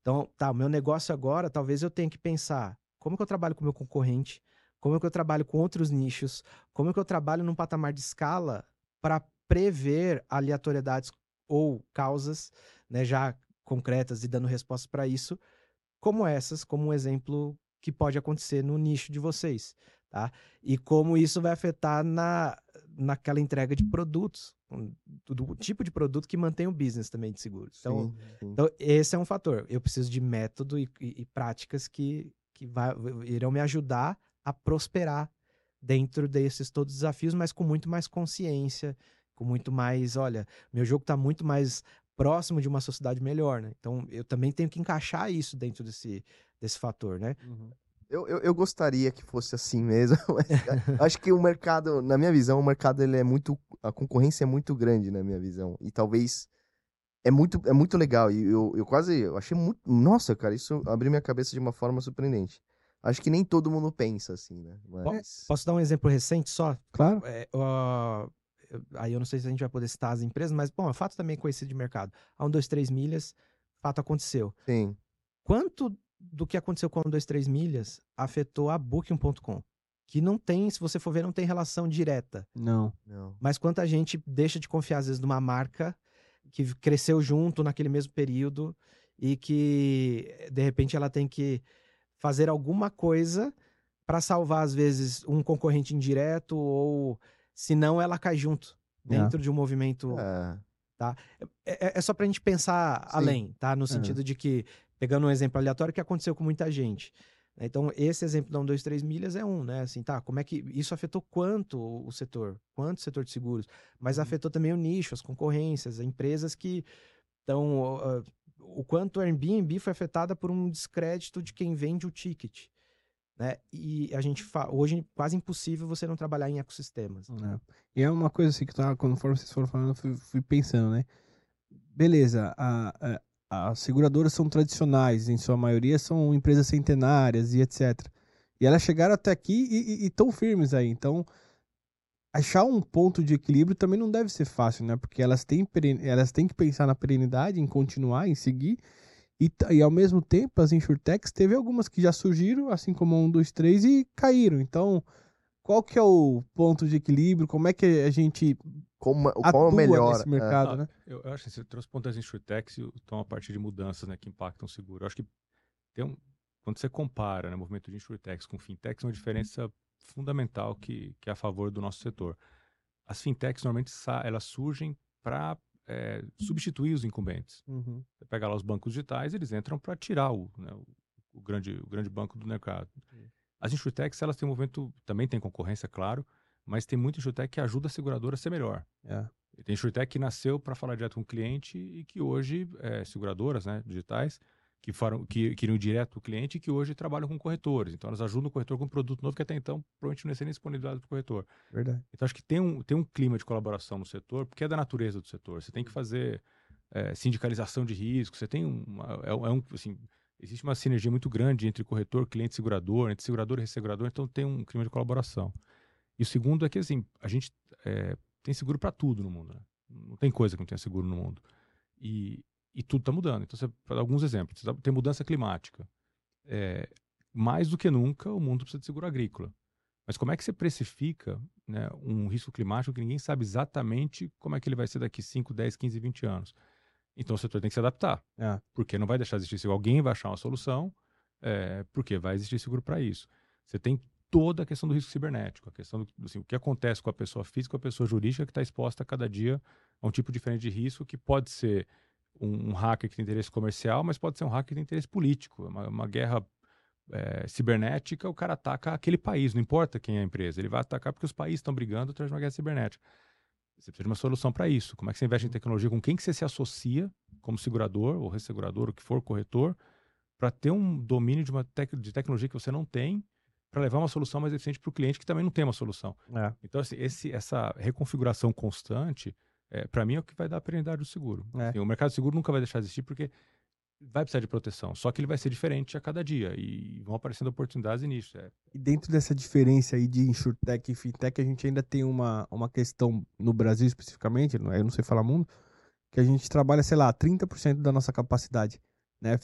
Speaker 3: Então, tá, o meu negócio agora, talvez eu tenha que pensar como que eu trabalho com o meu concorrente, como que eu trabalho com outros nichos, como que eu trabalho num patamar de escala para prever aleatoriedades ou causas, né, já concretas e dando respostas para isso, como essas, como um exemplo que pode acontecer no nicho de vocês, tá? E como isso vai afetar na, naquela entrega de produtos, do, do tipo de produto que mantém o business também de seguros. Então, sim, sim. então esse é um fator. Eu preciso de método e, e, e práticas que, que vai, irão me ajudar a prosperar dentro desses todos os desafios, mas com muito mais consciência, com muito mais, olha, meu jogo está muito mais próximo de uma sociedade melhor, né? Então eu também tenho que encaixar isso dentro desse, desse fator, né? Uhum.
Speaker 2: Eu, eu, eu, gostaria que fosse assim mesmo. acho que o mercado, na minha visão, o mercado ele é muito. A concorrência é muito grande, na minha visão. E talvez. É muito, é muito legal. E eu, eu quase. Eu achei muito. Nossa, cara, isso abriu minha cabeça de uma forma surpreendente. Acho que nem todo mundo pensa assim, né?
Speaker 3: Mas... Posso dar um exemplo recente só?
Speaker 1: Claro.
Speaker 3: É, uh, aí eu não sei se a gente vai poder citar as empresas, mas, bom, é fato também conhecido de mercado. A 1, 2, 3 milhas, fato aconteceu.
Speaker 2: Sim.
Speaker 3: Quanto do que aconteceu com a 1, 2, 3 milhas afetou a Booking.com. Que não tem, se você for ver, não tem relação direta.
Speaker 1: Não.
Speaker 2: não.
Speaker 3: Mas quanta gente deixa de confiar, às vezes, numa marca que cresceu junto naquele mesmo período e que, de repente, ela tem que fazer alguma coisa para salvar, às vezes, um concorrente indireto ou, se não, ela cai junto é. dentro é. de um movimento. É. Tá? É, é, é só para a gente pensar Sim. além, tá? No sentido é. de que pegando um exemplo aleatório que aconteceu com muita gente. Né? Então, esse exemplo da 1, 2, 3 milhas é um, né? Assim, tá, como é que isso afetou quanto o setor? Quanto o setor de seguros? Mas uhum. afetou também o nicho, as concorrências, as empresas que estão... Uh, o quanto a Airbnb foi afetada por um descrédito de quem vende o ticket. Né? E a gente hoje é quase impossível você não trabalhar em ecossistemas.
Speaker 1: É. E é uma coisa assim que tá, conforme vocês foram falando, eu fui, fui pensando, né? Beleza, a, a, as seguradoras são tradicionais, em sua maioria são empresas centenárias e etc. E elas chegaram até aqui e estão firmes aí. Então, achar um ponto de equilíbrio também não deve ser fácil, né? Porque elas têm, elas têm que pensar na perenidade, em continuar, em seguir. E, e ao mesmo tempo, as insurtechs, teve algumas que já surgiram, assim como 1, 2, 3, e caíram. Então, qual que é o ponto de equilíbrio? Como é que a gente
Speaker 2: como, qual é o melhor
Speaker 1: nesse mercado,
Speaker 4: é.
Speaker 1: né?
Speaker 4: Eu, eu, acho que você trouxe pontos das insurtechs e estão a partir de mudanças né, que impactam o seguro. Eu acho que tem um, quando você compara né, o movimento de insurtechs com fintechs, é uma diferença fundamental que, que é a favor do nosso setor. As fintechs normalmente elas surgem para é, substituir os incumbentes. Uhum. Você pega lá os bancos digitais, eles entram para tirar o, né, o, o, grande, o grande banco do mercado. Uhum. As insurtechs, elas têm um movimento, também tem concorrência, claro, mas tem muita insurtech que ajuda a seguradora a ser melhor.
Speaker 1: É.
Speaker 4: Tem insurtech que nasceu para falar direto com o cliente e que hoje, é, seguradoras né, digitais, que, foram, que, que iriam direto para o cliente e que hoje trabalham com corretores. Então, elas ajudam o corretor com um produto novo que até então provavelmente não ia ser nem disponibilizado para o corretor.
Speaker 1: Verdade.
Speaker 4: Então, acho que tem um, tem um clima de colaboração no setor, porque é da natureza do setor. Você tem que fazer é, sindicalização de risco, você tem uma, é, é um, assim, existe uma sinergia muito grande entre corretor, cliente segurador, entre segurador e ressegurador, então tem um clima de colaboração. E o segundo é que, assim, a gente é, tem seguro para tudo no mundo, né? Não tem coisa que não tenha seguro no mundo. E, e tudo está mudando. Então, você, para alguns exemplos, tem mudança climática. É, mais do que nunca, o mundo precisa de seguro agrícola. Mas como é que você precifica né, um risco climático que ninguém sabe exatamente como é que ele vai ser daqui 5, 10, 15, 20 anos? Então o setor tem que se adaptar. É. Porque não vai deixar de existir seguro. Alguém vai achar uma solução, é, porque vai existir seguro para isso. Você tem toda a questão do risco cibernético, a questão do assim, o que acontece com a pessoa física, a pessoa jurídica que está exposta a cada dia a um tipo diferente de risco que pode ser um, um, hacker que tem interesse comercial, mas pode ser um hacker que tem interesse político. Uma, uma guerra é, cibernética, o cara ataca aquele país, não importa quem é a empresa, ele vai atacar porque os países estão brigando atrás de uma guerra cibernética. Você precisa de uma solução para isso. Como é que você investe em tecnologia? Com quem que você se associa como segurador ou ressegurador, o que for, corretor, para ter um domínio de uma tec de tecnologia que você não tem para levar uma solução mais eficiente para o cliente que também não tem uma solução. É. Então, assim, esse, essa reconfiguração constante, é, para mim, é o que vai dar a perenidade do seguro. É. Assim, o mercado seguro nunca vai deixar de existir porque vai precisar de proteção, só que ele vai ser diferente a cada dia e vão aparecendo oportunidades nisso. É.
Speaker 1: E dentro dessa diferença aí de insurtech e fintech, a gente ainda tem uma, uma questão no Brasil especificamente, não é, eu não sei falar mundo, que a gente trabalha, sei lá, 30% da nossa capacidade, né?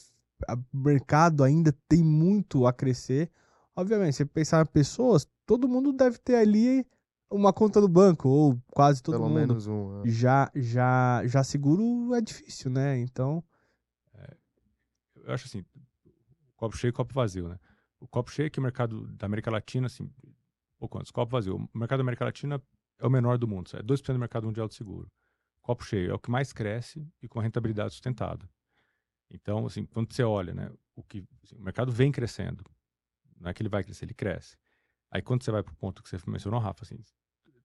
Speaker 1: O mercado ainda tem muito a crescer. Obviamente, se pensar em pessoas, todo mundo deve ter ali uma conta do banco, ou quase todo
Speaker 2: Pelo
Speaker 1: mundo.
Speaker 2: menos um.
Speaker 1: É. Já, já, já seguro é difícil, né? Então
Speaker 4: eu acho assim, copo cheio e copo vazio, né? O copo cheio é que o mercado da América Latina, assim, ou quantos? Copo vazio. O mercado da América Latina é o menor do mundo, é 2% do mercado mundial de seguro. Copo cheio é o que mais cresce e com rentabilidade sustentada. Então, assim, quando você olha, né, o que assim, o mercado vem crescendo, não é que ele vai crescer, ele cresce. Aí quando você vai para o ponto que você mencionou, Rafa, assim,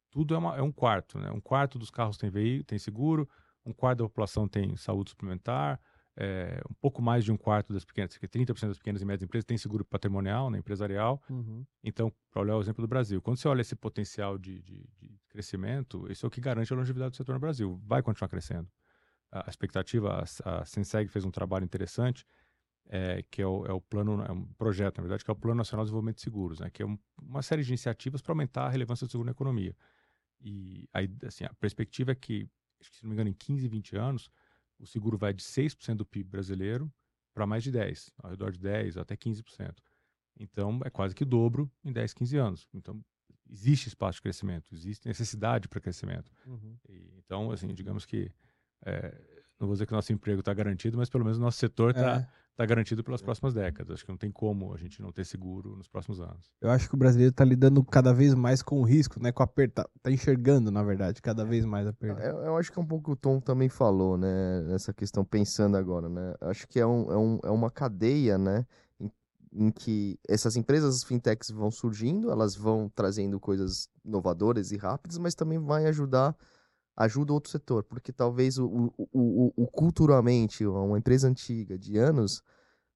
Speaker 4: tudo é, uma, é um quarto, né? Um quarto dos carros tem veículo, tem seguro, um quarto da população tem saúde suplementar, é, um pouco mais de um quarto das pequenas, 30% das pequenas e médias empresas tem seguro patrimonial, né, empresarial. Uhum. Então, para olhar o exemplo do Brasil, quando você olha esse potencial de, de, de, crescimento, isso é o que garante a longevidade do setor no Brasil. Vai continuar crescendo. A, a expectativa, a, a Senseg fez um trabalho interessante, é, que é o, é o, plano, é um projeto, na verdade, que é o Plano Nacional de Desenvolvimento de Seguros, né, que é um, uma série de iniciativas para aumentar a relevância do seguro na economia. E aí, assim, a perspectiva é que, se não me engano, em 15, 20 anos, o seguro vai de 6% do PIB brasileiro para mais de 10%, ao redor de 10% até 15%. Então, é quase que dobro em 10, 15 anos. Então, existe espaço de crescimento, existe necessidade para crescimento. Uhum. E, então, assim, digamos que, é, não vou dizer que o nosso emprego está garantido, mas pelo menos o nosso setor está é está garantido pelas próximas décadas. Acho que não tem como a gente não ter seguro nos próximos anos.
Speaker 1: Eu acho que o brasileiro está lidando cada vez mais com o risco, né? Com a aperto, tá, enxergando, na verdade, cada vez mais a perda.
Speaker 2: Eu, eu, acho que é um pouco o Tom também falou, né? Nessa questão, pensando agora, né? Acho que é, um, é, um, é uma cadeia, né? Em, em que essas empresas fintechs vão surgindo, elas vão trazendo coisas inovadoras e rápidas, mas também vai ajudar ajuda outro setor, porque talvez o, o, o, o, culturalmente, uma empresa antiga de anos,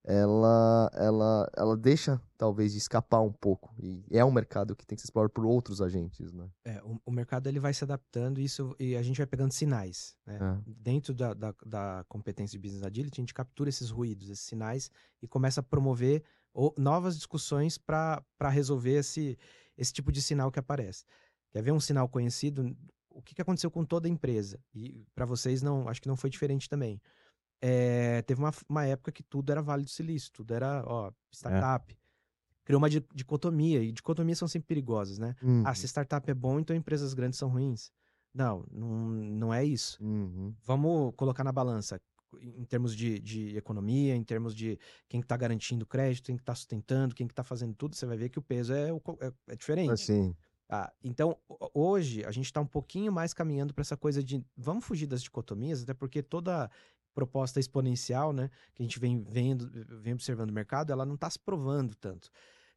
Speaker 2: ela, ela, ela deixa talvez de escapar um pouco e é um mercado que tem que ser explorado por outros agentes, né?
Speaker 3: É, o, o mercado ele vai se adaptando isso e a gente vai pegando sinais, né? É. Dentro da, da, da, competência de business agility a gente captura esses ruídos, esses sinais e começa a promover ou, novas discussões para resolver esse, esse tipo de sinal que aparece. Quer ver um sinal conhecido? O que, que aconteceu com toda a empresa? E para vocês não, acho que não foi diferente também. É, teve uma, uma época que tudo era Vale do Silício, tudo era ó, startup. É. Criou uma dicotomia, e dicotomias são sempre perigosas, né? Uhum. Ah, se uhum. startup é bom, então empresas grandes são ruins. Não, não, não é isso. Uhum. Vamos colocar na balança em termos de, de economia, em termos de quem está garantindo crédito, quem está sustentando, quem está fazendo tudo, você vai ver que o peso é, é, é diferente.
Speaker 2: Assim.
Speaker 3: Ah, então, hoje, a gente está um pouquinho mais caminhando para essa coisa de vamos fugir das dicotomias, até porque toda proposta exponencial, né, que a gente vem vendo, vem observando no mercado, ela não está se provando tanto.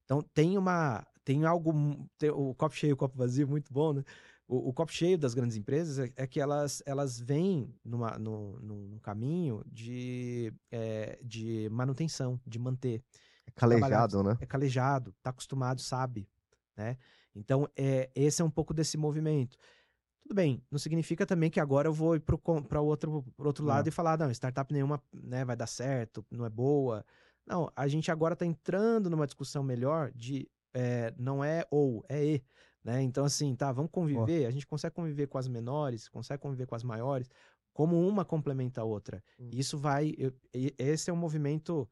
Speaker 3: Então, tem uma, tem algo, tem, o copo cheio, o copo vazio, muito bom, né? O, o copo cheio das grandes empresas é, é, que elas, elas vêm numa, no, num caminho de, é, de manutenção, de manter.
Speaker 2: É calejado, né?
Speaker 3: É calejado, está acostumado, sabe, né? Então, é, esse é um pouco desse movimento. Tudo bem, não significa também que agora eu vou ir para o outro, pro outro lado e falar, não, startup nenhuma né, vai dar certo, não é boa. Não, a gente agora está entrando numa discussão melhor de é, não é ou, é e. Né? Então, assim, tá, vamos conviver. A gente consegue conviver com as menores, consegue conviver com as maiores, como uma complementa a outra. Hum. Isso vai. Eu, esse é um movimento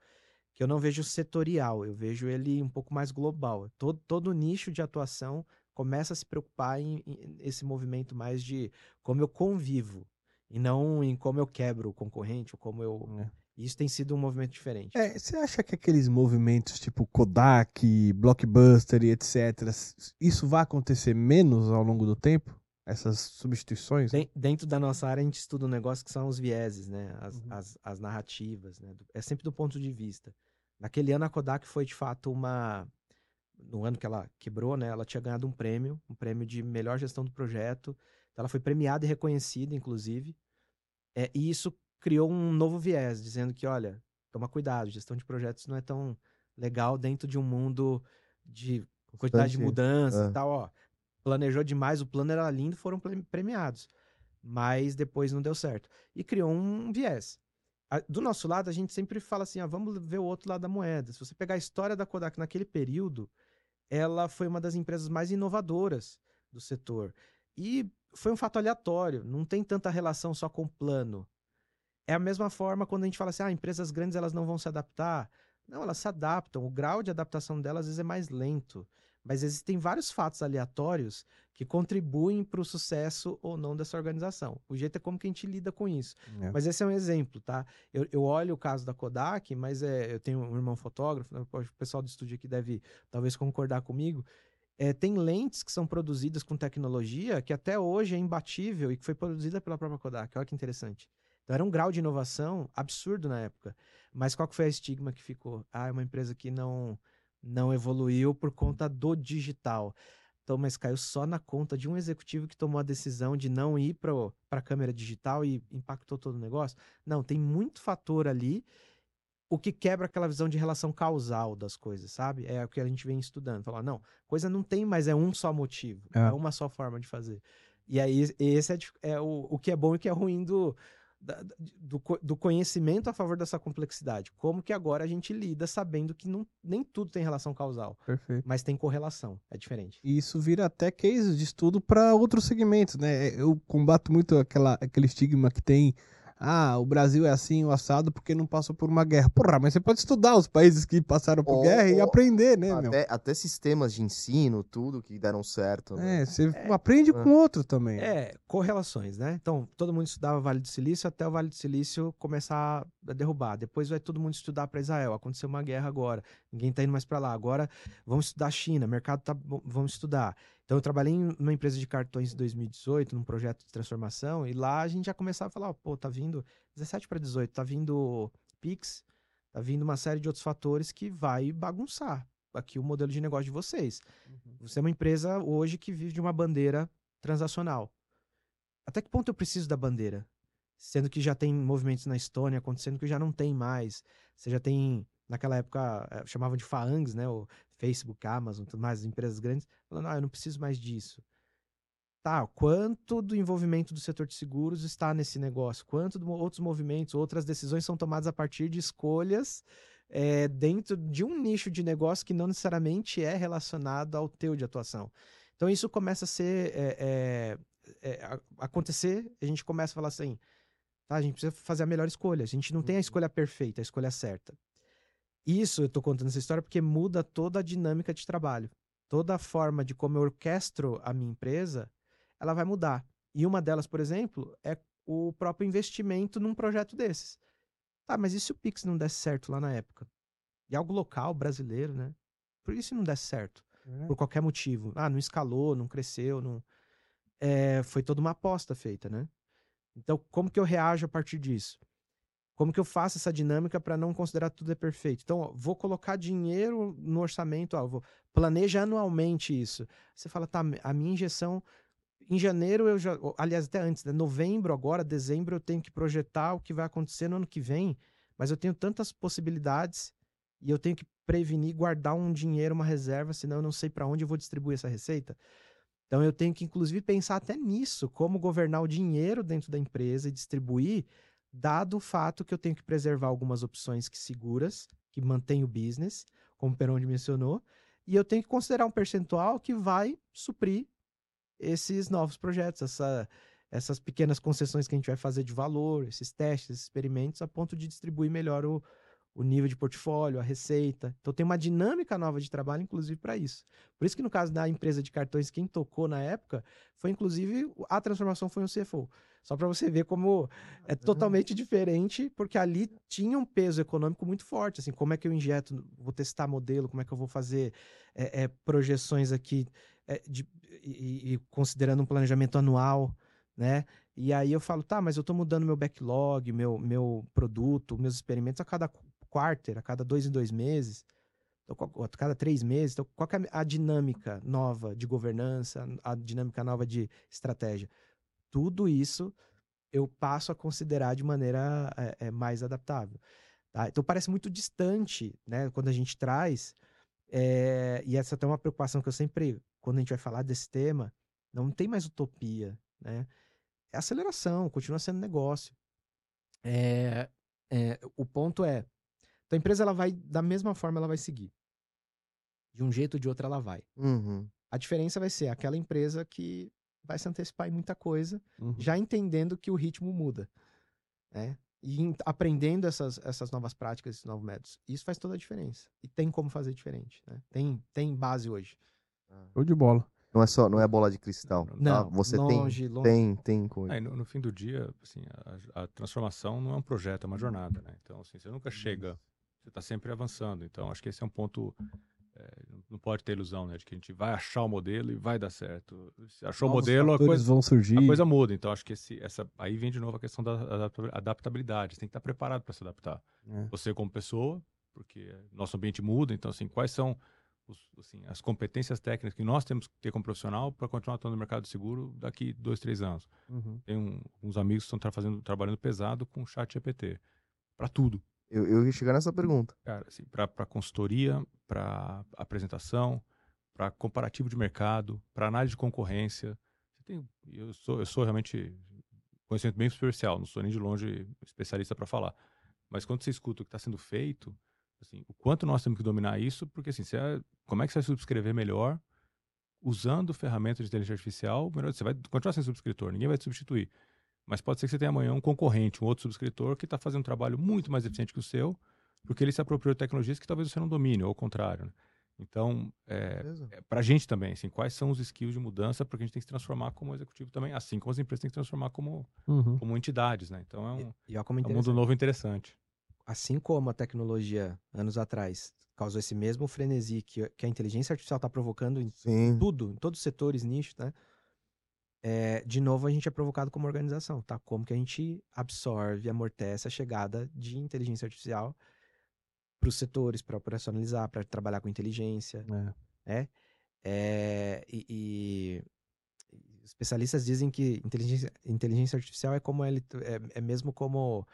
Speaker 3: que eu não vejo setorial, eu vejo ele um pouco mais global. Todo, todo nicho de atuação começa a se preocupar em, em esse movimento mais de como eu convivo e não em como eu quebro o concorrente ou como eu. É. Isso tem sido um movimento diferente.
Speaker 1: É, você acha que aqueles movimentos tipo Kodak, Blockbuster e etc., isso vai acontecer menos ao longo do tempo? Essas substituições?
Speaker 3: Tem, dentro da nossa área, a gente estuda um negócio que são os vieses, né? As, uhum. as, as, narrativas, né? É sempre do ponto de vista. Naquele ano, a Kodak foi de fato uma. No ano que ela quebrou, né? Ela tinha ganhado um prêmio, um prêmio de melhor gestão do projeto. Então, ela foi premiada e reconhecida, inclusive. É, e isso criou um novo viés, dizendo que, olha, toma cuidado, gestão de projetos não é tão legal dentro de um mundo de quantidade de mudanças é. e tal, ó. Planejou demais, o plano era lindo, foram premiados. Mas depois não deu certo. E criou um viés. Do nosso lado, a gente sempre fala assim: ah, vamos ver o outro lado da moeda. Se você pegar a história da Kodak naquele período, ela foi uma das empresas mais inovadoras do setor. E foi um fato aleatório, não tem tanta relação só com o plano. É a mesma forma quando a gente fala assim, ah, empresas grandes elas não vão se adaptar. Não, elas se adaptam. O grau de adaptação delas às vezes é mais lento. Mas existem vários fatos aleatórios que contribuem para o sucesso ou não dessa organização. O jeito é como que a gente lida com isso. É. Mas esse é um exemplo, tá? Eu, eu, olho o caso da Kodak, mas é, eu tenho um irmão fotógrafo, né? o pessoal do estúdio aqui deve talvez concordar comigo. É, tem lentes que são produzidas com tecnologia que até hoje é imbatível e que foi produzida pela própria Kodak. Olha que interessante. Então era um grau de inovação absurdo na época. Mas qual que foi a estigma que ficou? Ah, é uma empresa que não não evoluiu por conta do digital. Então, mas caiu só na conta de um executivo que tomou a decisão de não ir para a câmera digital e impactou todo o negócio. Não, tem muito fator ali, o que quebra aquela visão de relação causal das coisas, sabe? É o que a gente vem estudando. Falar, não, coisa não tem mais, é um só motivo, é, é uma só forma de fazer. E aí, esse é, é o, o que é bom e o que é ruim do, da, do, do, conhecimento a favor dessa complexidade. Como que agora a gente lida sabendo que não, nem tudo tem relação causal.
Speaker 1: Perfeito.
Speaker 3: Mas tem correlação. É diferente.
Speaker 1: E isso vira até case de estudo para outros segmentos, né? Eu combato muito aquela, aquele estigma que tem ah, o Brasil é assim, o assado, porque não passou por uma guerra. Porra, mas você pode estudar os países que passaram por oh, guerra e aprender, né,
Speaker 2: até,
Speaker 1: meu?
Speaker 2: Até sistemas de ensino, tudo que deram certo.
Speaker 1: Né? É, você é, aprende com outro também.
Speaker 3: É, correlações, né? Então, todo mundo estudava Vale do Silício até o Vale do Silício começar a derrubar. Depois vai todo mundo estudar para Israel. Aconteceu uma guerra agora. Ninguém tá indo mais para lá. Agora vamos estudar a China, mercado tá vamos estudar. Então eu trabalhei em uma empresa de cartões em 2018, num projeto de transformação, e lá a gente já começava a falar, pô, tá vindo 17 para 18, tá vindo Pix, tá vindo uma série de outros fatores que vai bagunçar aqui o modelo de negócio de vocês. Uhum. Você é uma empresa hoje que vive de uma bandeira transacional. Até que ponto eu preciso da bandeira? Sendo que já tem movimentos na Estônia acontecendo que já não tem mais. Você já tem naquela época eh, chamavam de FAANGs, né? O Facebook, Amazon, tudo mais, empresas grandes, falando, ah, eu não preciso mais disso. Tá, quanto do envolvimento do setor de seguros está nesse negócio? Quanto de outros movimentos, outras decisões são tomadas a partir de escolhas é, dentro de um nicho de negócio que não necessariamente é relacionado ao teu de atuação. Então isso começa a ser é, é, acontecer, a gente começa a falar assim, tá, a gente precisa fazer a melhor escolha. A gente não tem a uhum. escolha perfeita, a escolha certa. Isso eu tô contando essa história porque muda toda a dinâmica de trabalho. Toda a forma de como eu orquestro a minha empresa, ela vai mudar. E uma delas, por exemplo, é o próprio investimento num projeto desses. Tá, mas e se o Pix não desse certo lá na época? E algo local, brasileiro, né? Por isso não desse certo. É. Por qualquer motivo. Ah, não escalou, não cresceu, não. É, foi toda uma aposta feita, né? Então, como que eu reajo a partir disso? Como que eu faço essa dinâmica para não considerar tudo é perfeito? Então, ó, vou colocar dinheiro no orçamento, ó, vou planeja anualmente isso. Você fala, tá, a minha injeção em janeiro eu já, aliás, até antes, né? novembro agora, dezembro eu tenho que projetar o que vai acontecer no ano que vem, mas eu tenho tantas possibilidades e eu tenho que prevenir, guardar um dinheiro, uma reserva, senão eu não sei para onde eu vou distribuir essa receita. Então eu tenho que inclusive pensar até nisso, como governar o dinheiro dentro da empresa e distribuir dado o fato que eu tenho que preservar algumas opções que seguras, que mantêm o business, como o Peron mencionou, e eu tenho que considerar um percentual que vai suprir esses novos projetos, essa, essas pequenas concessões que a gente vai fazer de valor, esses testes, esses experimentos, a ponto de distribuir melhor o, o nível de portfólio, a receita. Então tem uma dinâmica nova de trabalho, inclusive, para isso. Por isso que no caso da empresa de cartões, quem tocou na época foi, inclusive, a transformação foi um CFO. Só para você ver como é totalmente diferente, porque ali tinha um peso econômico muito forte. Assim, como é que eu injeto, vou testar modelo, como é que eu vou fazer é, é, projeções aqui é, de, e, e, considerando um planejamento anual, né? E aí eu falo, tá, mas eu estou mudando meu backlog, meu, meu produto, meus experimentos a cada quarter, a cada dois em dois meses, então, a cada três meses. Então, qual é a dinâmica nova de governança, a dinâmica nova de estratégia? tudo isso eu passo a considerar de maneira é, é, mais adaptável. Tá? Então parece muito distante, né? Quando a gente traz, é, e essa é uma preocupação que eu sempre, quando a gente vai falar desse tema, não tem mais utopia, né? É aceleração, continua sendo negócio. É, é, o ponto é, então a empresa ela vai da mesma forma ela vai seguir, de um jeito ou de outro ela vai.
Speaker 2: Uhum.
Speaker 3: A diferença vai ser aquela empresa que vai se antecipar em muita coisa,
Speaker 1: Uhum.
Speaker 3: já entendendo que o ritmo muda, né? E em- aprendendo essas, essas novas práticas, esses novos métodos. Isso faz toda a diferença. E tem como fazer diferente, né? Tem, tem base hoje.
Speaker 1: Show de bola.
Speaker 2: Não é só, não é bola de cristal.
Speaker 3: Não,
Speaker 2: tá? Você
Speaker 3: longe,
Speaker 2: tem,
Speaker 3: longe.
Speaker 2: tem, tem coisa.
Speaker 4: É, no, no fim do dia, assim, a, a transformação não é um projeto, é uma jornada, né? Então, assim, você nunca chega, você está sempre avançando. Então, acho que esse é um ponto, é, não pode ter ilusão, né? De que a gente vai achar o modelo e vai dar certo. Se achou o
Speaker 1: Novos
Speaker 4: modelo, a coisa,
Speaker 1: vão surgir.
Speaker 4: a coisa muda. Então, acho que esse, essa, aí vem de novo a questão da adapta- adaptabilidade. Você tem que estar preparado para se adaptar.
Speaker 1: É.
Speaker 4: Você como pessoa, porque nosso ambiente muda. Então, assim, quais são os- assim, as competências técnicas que nós temos que ter como profissional para continuar atuando no mercado de seguro daqui dois, três anos?
Speaker 1: Uhum.
Speaker 4: Tem um, uns amigos que estão tra- fazendo, trabalhando pesado com o chat GPT. Para tudo.
Speaker 2: Eu, eu ia chegar nessa pergunta.
Speaker 4: Cara, assim, para consultoria, para apresentação, para comparativo de mercado, para análise de concorrência. Tem, eu, sou, eu sou realmente conhecimento bem superficial, não sou nem de longe especialista para falar. Mas quando você escuta o que está sendo feito, assim, o quanto nós temos que dominar isso, porque assim, você, é- como é que você vai subscrever melhor usando ferramentas de inteligência artificial? Melhor, você vai continuar sendo subscritor, ninguém vai te substituir. Mas pode ser que você tenha amanhã um concorrente, um outro subscritor que está fazendo um trabalho muito mais eficiente que o seu, porque ele se apropriou de tecnologias que talvez você não domine, ou ao contrário. né? Então, é,
Speaker 2: Beleza?
Speaker 4: para a gente também, assim, quais são os skills de mudança, porque a gente tem que se transformar como executivo também, assim como as empresas têm que se transformar como,
Speaker 1: Uhum.
Speaker 4: como entidades, né? Então é um,
Speaker 3: E como
Speaker 4: é um mundo
Speaker 3: interessante.
Speaker 4: novo e interessante.
Speaker 3: Assim como a tecnologia, anos atrás, causou esse mesmo frenesi que, que a inteligência artificial está provocando em
Speaker 2: Sim.
Speaker 3: tudo, em todos os setores, nichos, né? É, de novo, a gente é provocado como organização, tá? Como que a gente absorve, amortece a chegada de inteligência artificial para os setores, para operacionalizar, para trabalhar com inteligência,
Speaker 1: É.
Speaker 3: É, e, e especialistas dizem que inteligência, inteligência artificial é como ele é, é mesmo como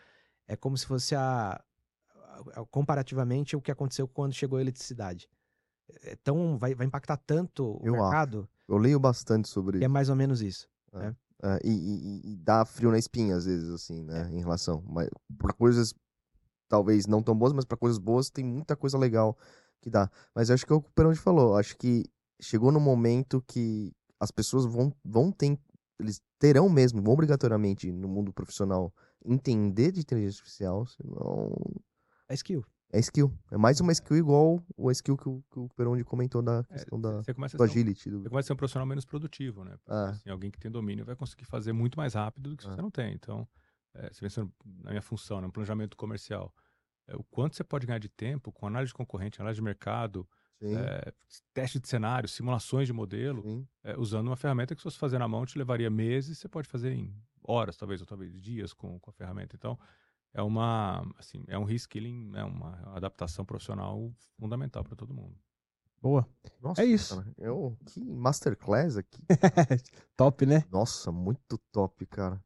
Speaker 3: é como se fosse a, a- comparativamente o que aconteceu quando chegou a eletricidade. É tão vai, vai impactar tanto o
Speaker 2: Eu
Speaker 3: mercado
Speaker 2: Eu leio bastante sobre
Speaker 3: é mais ou menos isso.
Speaker 2: É, e, e- e dá frio na espinha, às vezes, assim, né?
Speaker 3: É.
Speaker 2: Em relação. Mas pra coisas talvez não tão boas, mas pra coisas boas tem muita coisa legal que dá. Mas eu acho que é o que o Peroni falou. Acho que chegou no momento que as pessoas vão, vão ter. Eles terão mesmo, obrigatoriamente, no mundo profissional, entender de inteligência artificial, senão.
Speaker 3: É skill.
Speaker 2: É skill. É mais uma skill igual o skill que o, que o Peroni comentou da questão da,
Speaker 4: Você começa,
Speaker 2: do
Speaker 4: a um,
Speaker 2: agility. do-
Speaker 4: você começa a ser um profissional menos produtivo, né?
Speaker 2: Ah.
Speaker 4: assim, alguém que tem domínio vai conseguir fazer muito mais rápido do que
Speaker 2: Ah.
Speaker 4: você não tem. Então, é, você pensa na minha função, no planejamento comercial, é, o quanto você pode ganhar de tempo com análise de concorrente, análise de mercado, é, teste de cenário, simulações de modelo, é, usando uma ferramenta que se você fazer na mão te levaria meses, você pode fazer em horas, talvez, ou talvez dias com, com a ferramenta. Então, é uma, assim, é um reskilling, é uma adaptação profissional fundamental para todo mundo.
Speaker 1: Boa.
Speaker 2: Nossa,
Speaker 1: É isso.
Speaker 2: cara, eu, que masterclass aqui.
Speaker 1: Top, né?
Speaker 2: Nossa, muito top, cara.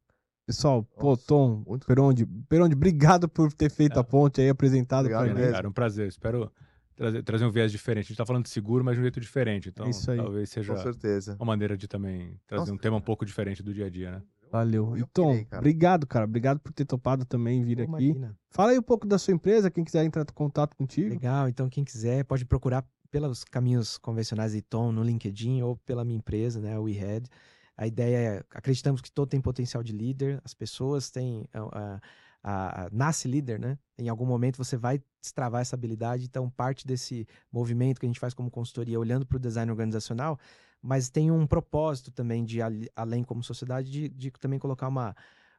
Speaker 1: Pessoal, pô,
Speaker 2: Nossa,
Speaker 1: Tom,
Speaker 2: muito-
Speaker 1: Peronde, Peronde, obrigado por ter feito
Speaker 4: É.
Speaker 1: a ponte aí, apresentado
Speaker 2: Obrigado
Speaker 1: pra
Speaker 4: cara, um prazer. Espero trazer, trazer um viés diferente. A gente está falando de seguro, mas de um jeito diferente. Então,
Speaker 1: É isso aí.
Speaker 4: talvez seja
Speaker 2: Com certeza.
Speaker 4: uma maneira de também trazer
Speaker 2: Nossa,
Speaker 4: um tema um pouco diferente do dia a dia, né?
Speaker 1: Valeu.
Speaker 2: Eu
Speaker 1: E Tom,
Speaker 2: pirei, cara.
Speaker 1: obrigado, cara. Obrigado por ter topado também vir
Speaker 3: Pô,
Speaker 1: aqui.
Speaker 3: imagina.
Speaker 1: Fala aí um pouco da sua empresa, quem quiser entrar em contato contigo.
Speaker 3: Legal, então quem quiser pode procurar pelos caminhos convencionais de Tom no LinkedIn ou pela minha empresa, né, WeHead. A ideia é, acreditamos que todo tem potencial de líder, as pessoas têm, a, a, a, nasce líder, né? Em algum momento você vai destravar essa habilidade, então parte desse movimento que a gente faz como consultoria, olhando para o design organizacional, mas tem um propósito também de, além como sociedade, de, de também colocar uma,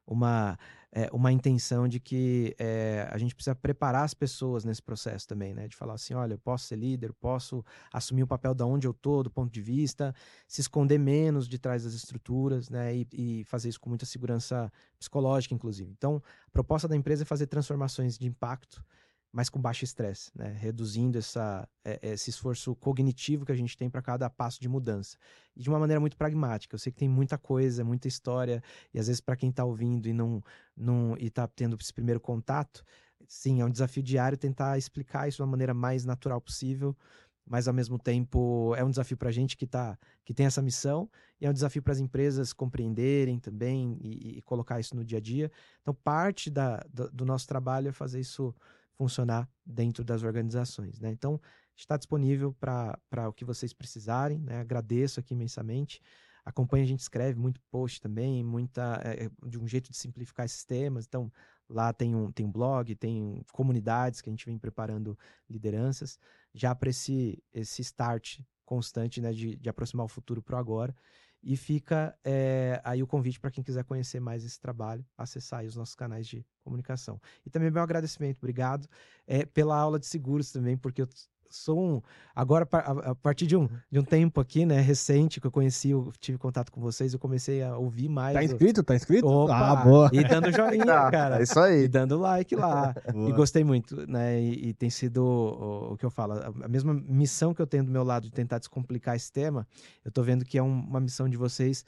Speaker 3: uma, é, uma intenção de que é, a gente precisa preparar as pessoas nesse processo também, né? De falar assim, olha, eu posso ser líder, posso assumir o papel da onde eu tô, do ponto de vista, se esconder menos de trás das estruturas, né? E, e fazer isso com muita segurança psicológica, inclusive. Então, a proposta da empresa é fazer transformações de impacto mas com baixo estresse, né? reduzindo essa, é, esse esforço cognitivo que a gente tem para cada passo de mudança. E de uma maneira muito pragmática. Eu sei que tem muita coisa, muita história, e às vezes para quem está ouvindo e não, não e está tendo esse primeiro contato, sim, é um desafio diário tentar explicar isso de uma maneira mais natural possível, mas ao mesmo tempo é um desafio para a gente que, tá, que tem essa missão, e é um desafio para as empresas compreenderem também e, e, colocar isso no dia a dia. Então, parte da, do, do nosso trabalho é fazer isso funcionar dentro das organizações. Né? Então, está disponível para o que vocês precisarem. Né? Agradeço aqui imensamente. Acompanhe, a gente escreve muito post também, muita é, de um jeito de simplificar esses temas. Então, lá tem um, tem um blog, tem comunidades que a gente vem preparando lideranças, já para esse, esse start constante né, de, de aproximar o futuro para o agora. E fica é, aí o convite para quem quiser conhecer mais esse trabalho, acessar os nossos canais de comunicação. E também meu agradecimento, obrigado é, pela aula de seguros também, porque eu sou um. Agora, a partir de um, de um tempo aqui, né, recente, que eu conheci, eu tive contato com vocês, eu comecei a ouvir mais.
Speaker 1: Tá inscrito? Tá inscrito?
Speaker 3: Opa, ah, boa. E dando joinha,
Speaker 2: tá,
Speaker 3: cara.
Speaker 2: É isso aí.
Speaker 3: E dando like lá. e gostei muito, né? E, e tem sido o, o, que eu falo, a mesma missão que eu tenho do meu lado de tentar descomplicar esse tema, eu tô vendo que é um, uma missão de vocês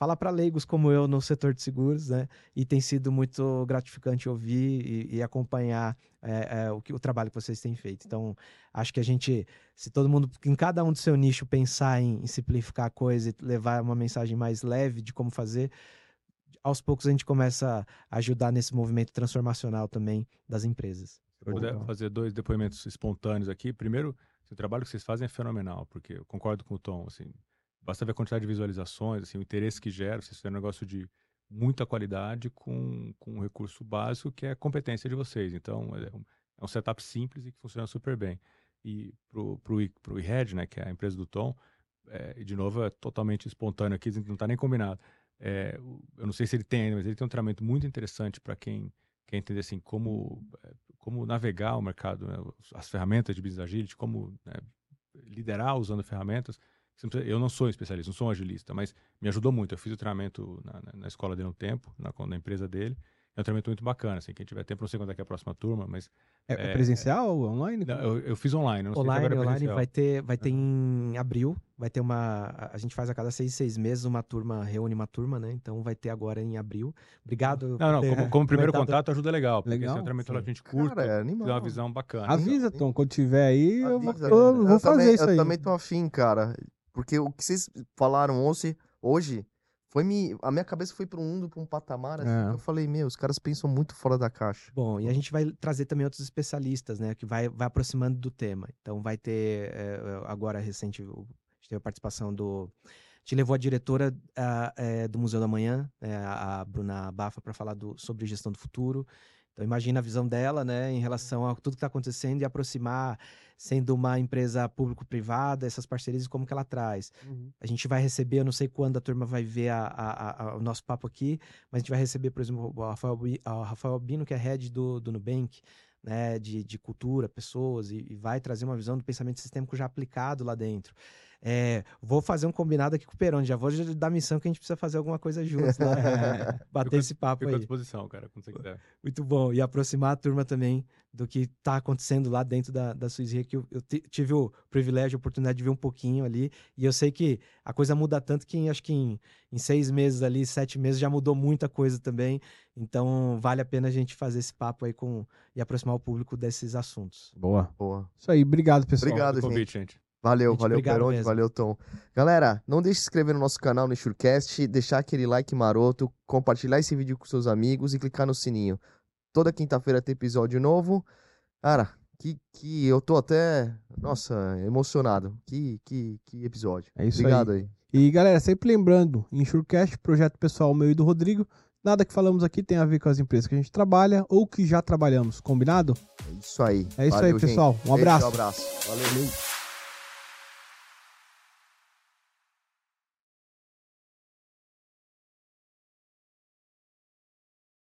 Speaker 3: falar para leigos como eu no setor de seguros, né? E tem sido muito gratificante ouvir e, e acompanhar é, é, o, que, o trabalho que vocês têm feito. Então, acho que a gente, se todo mundo, em cada um do seu nicho, pensar em, em simplificar a coisa e levar uma mensagem mais leve de como fazer, aos poucos a gente começa a ajudar nesse movimento transformacional também das empresas.
Speaker 4: Se eu puder fazer dois depoimentos espontâneos aqui. Primeiro, o trabalho que vocês fazem é fenomenal, porque eu concordo com o Tom, assim, Basta ver a quantidade de visualizações, assim, o interesse que gera. Vocês fizeram um negócio de muita qualidade com, com um recurso básico que é a competência de vocês. Então, é um, é um setup simples e que funciona super bem. E pro, pro, pro eHead, né, que é a empresa do Tom, é, de novo, é totalmente espontâneo aqui, não está nem combinado. É, eu não sei se ele tem ainda, mas ele tem um treinamento muito interessante para quem quer entender assim, como, é, como navegar o mercado, né, as ferramentas de business agility, como né, liderar usando ferramentas. Eu não sou especialista, não sou um agilista, mas me ajudou muito. Eu fiz o treinamento na, na escola dele um tempo, na, na empresa dele. É um treinamento muito bacana, assim, quem tiver tempo, não sei quando é que é a próxima turma, mas...
Speaker 1: É, é, é presencial ou online?
Speaker 4: Não, eu, eu, fiz online, não
Speaker 3: online,
Speaker 4: sei
Speaker 3: se online vai ter, vai ter em abril, vai ter uma... A gente faz a cada seis, seis meses uma turma, reúne uma turma, né? Então vai ter agora em abril. Obrigado.
Speaker 4: Não, não, como, como primeiro contato ajuda legal, porque legal, esse é um treinamento a gente curta, Cara, é animal. uma visão bacana.
Speaker 1: Avisa, Tom, quando tiver aí, Avisa, eu vou, eu vou fazer
Speaker 2: também,
Speaker 1: isso aí.
Speaker 2: Eu também tô afim, cara. Porque o que vocês falaram hoje, hoje foi me. A minha cabeça foi para um mundo, para um patamar. Assim, é. Eu falei, meu, os caras pensam muito fora da caixa.
Speaker 3: Bom, e a gente vai trazer também outros especialistas, né? Que vai, vai aproximando do tema. Então vai ter é, agora recente, a gente teve a participação do. A gente levou a diretora a, é, do Museu da Manhã, é, a Bruna Bafa, para falar do, sobre gestão do futuro. Então imagina a visão dela, né, em relação a tudo que está acontecendo e aproximar, sendo uma empresa público-privada, essas parcerias e como que ela traz. Uhum. A gente vai receber, eu não sei quando a turma vai ver a, a, a, o nosso papo aqui, mas a gente vai receber, por exemplo, o Rafael, o Rafael Bino, que é head do, do Nubank, né, de, de cultura, pessoas, e, e vai trazer uma visão do pensamento sistêmico já aplicado lá dentro. É, vou fazer um combinado aqui com o Peroni. Já vou dar missão que a gente precisa fazer alguma coisa juntos. Né? Bater esse papo
Speaker 4: fico
Speaker 3: aí.
Speaker 4: à disposição, cara, quando você quiser.
Speaker 3: Muito bom. E aproximar a turma também do que está acontecendo lá dentro da, da Suíça, que eu, eu tive o privilégio, a oportunidade de ver um pouquinho ali. E eu sei que a coisa muda tanto que acho que em, em seis meses ali, sete meses, já mudou muita coisa também. Então, vale a pena a gente fazer esse papo aí com e aproximar o público desses assuntos.
Speaker 1: Boa. Boa. Isso aí. Obrigado, pessoal.
Speaker 2: Obrigado, convite, gente. Valeu, valeu, Peronde, valeu, Tom. Galera, não deixe de se inscrever no nosso canal no Surecast, deixar aquele like maroto, compartilhar esse vídeo com seus amigos e clicar no sininho. Toda quinta-feira tem episódio novo. Cara, que, que eu tô até, nossa, emocionado. Que, que, que episódio.
Speaker 1: É isso
Speaker 2: Obrigado
Speaker 1: aí.
Speaker 2: aí.
Speaker 1: E galera, sempre lembrando, Insurecast, projeto pessoal meu e do Rodrigo, nada que falamos aqui tem a ver com as empresas que a gente trabalha ou que já trabalhamos, combinado?
Speaker 2: É isso aí.
Speaker 1: É isso
Speaker 2: Valeu,
Speaker 1: aí, pessoal. Um abraço.
Speaker 2: Um abraço. Valeu.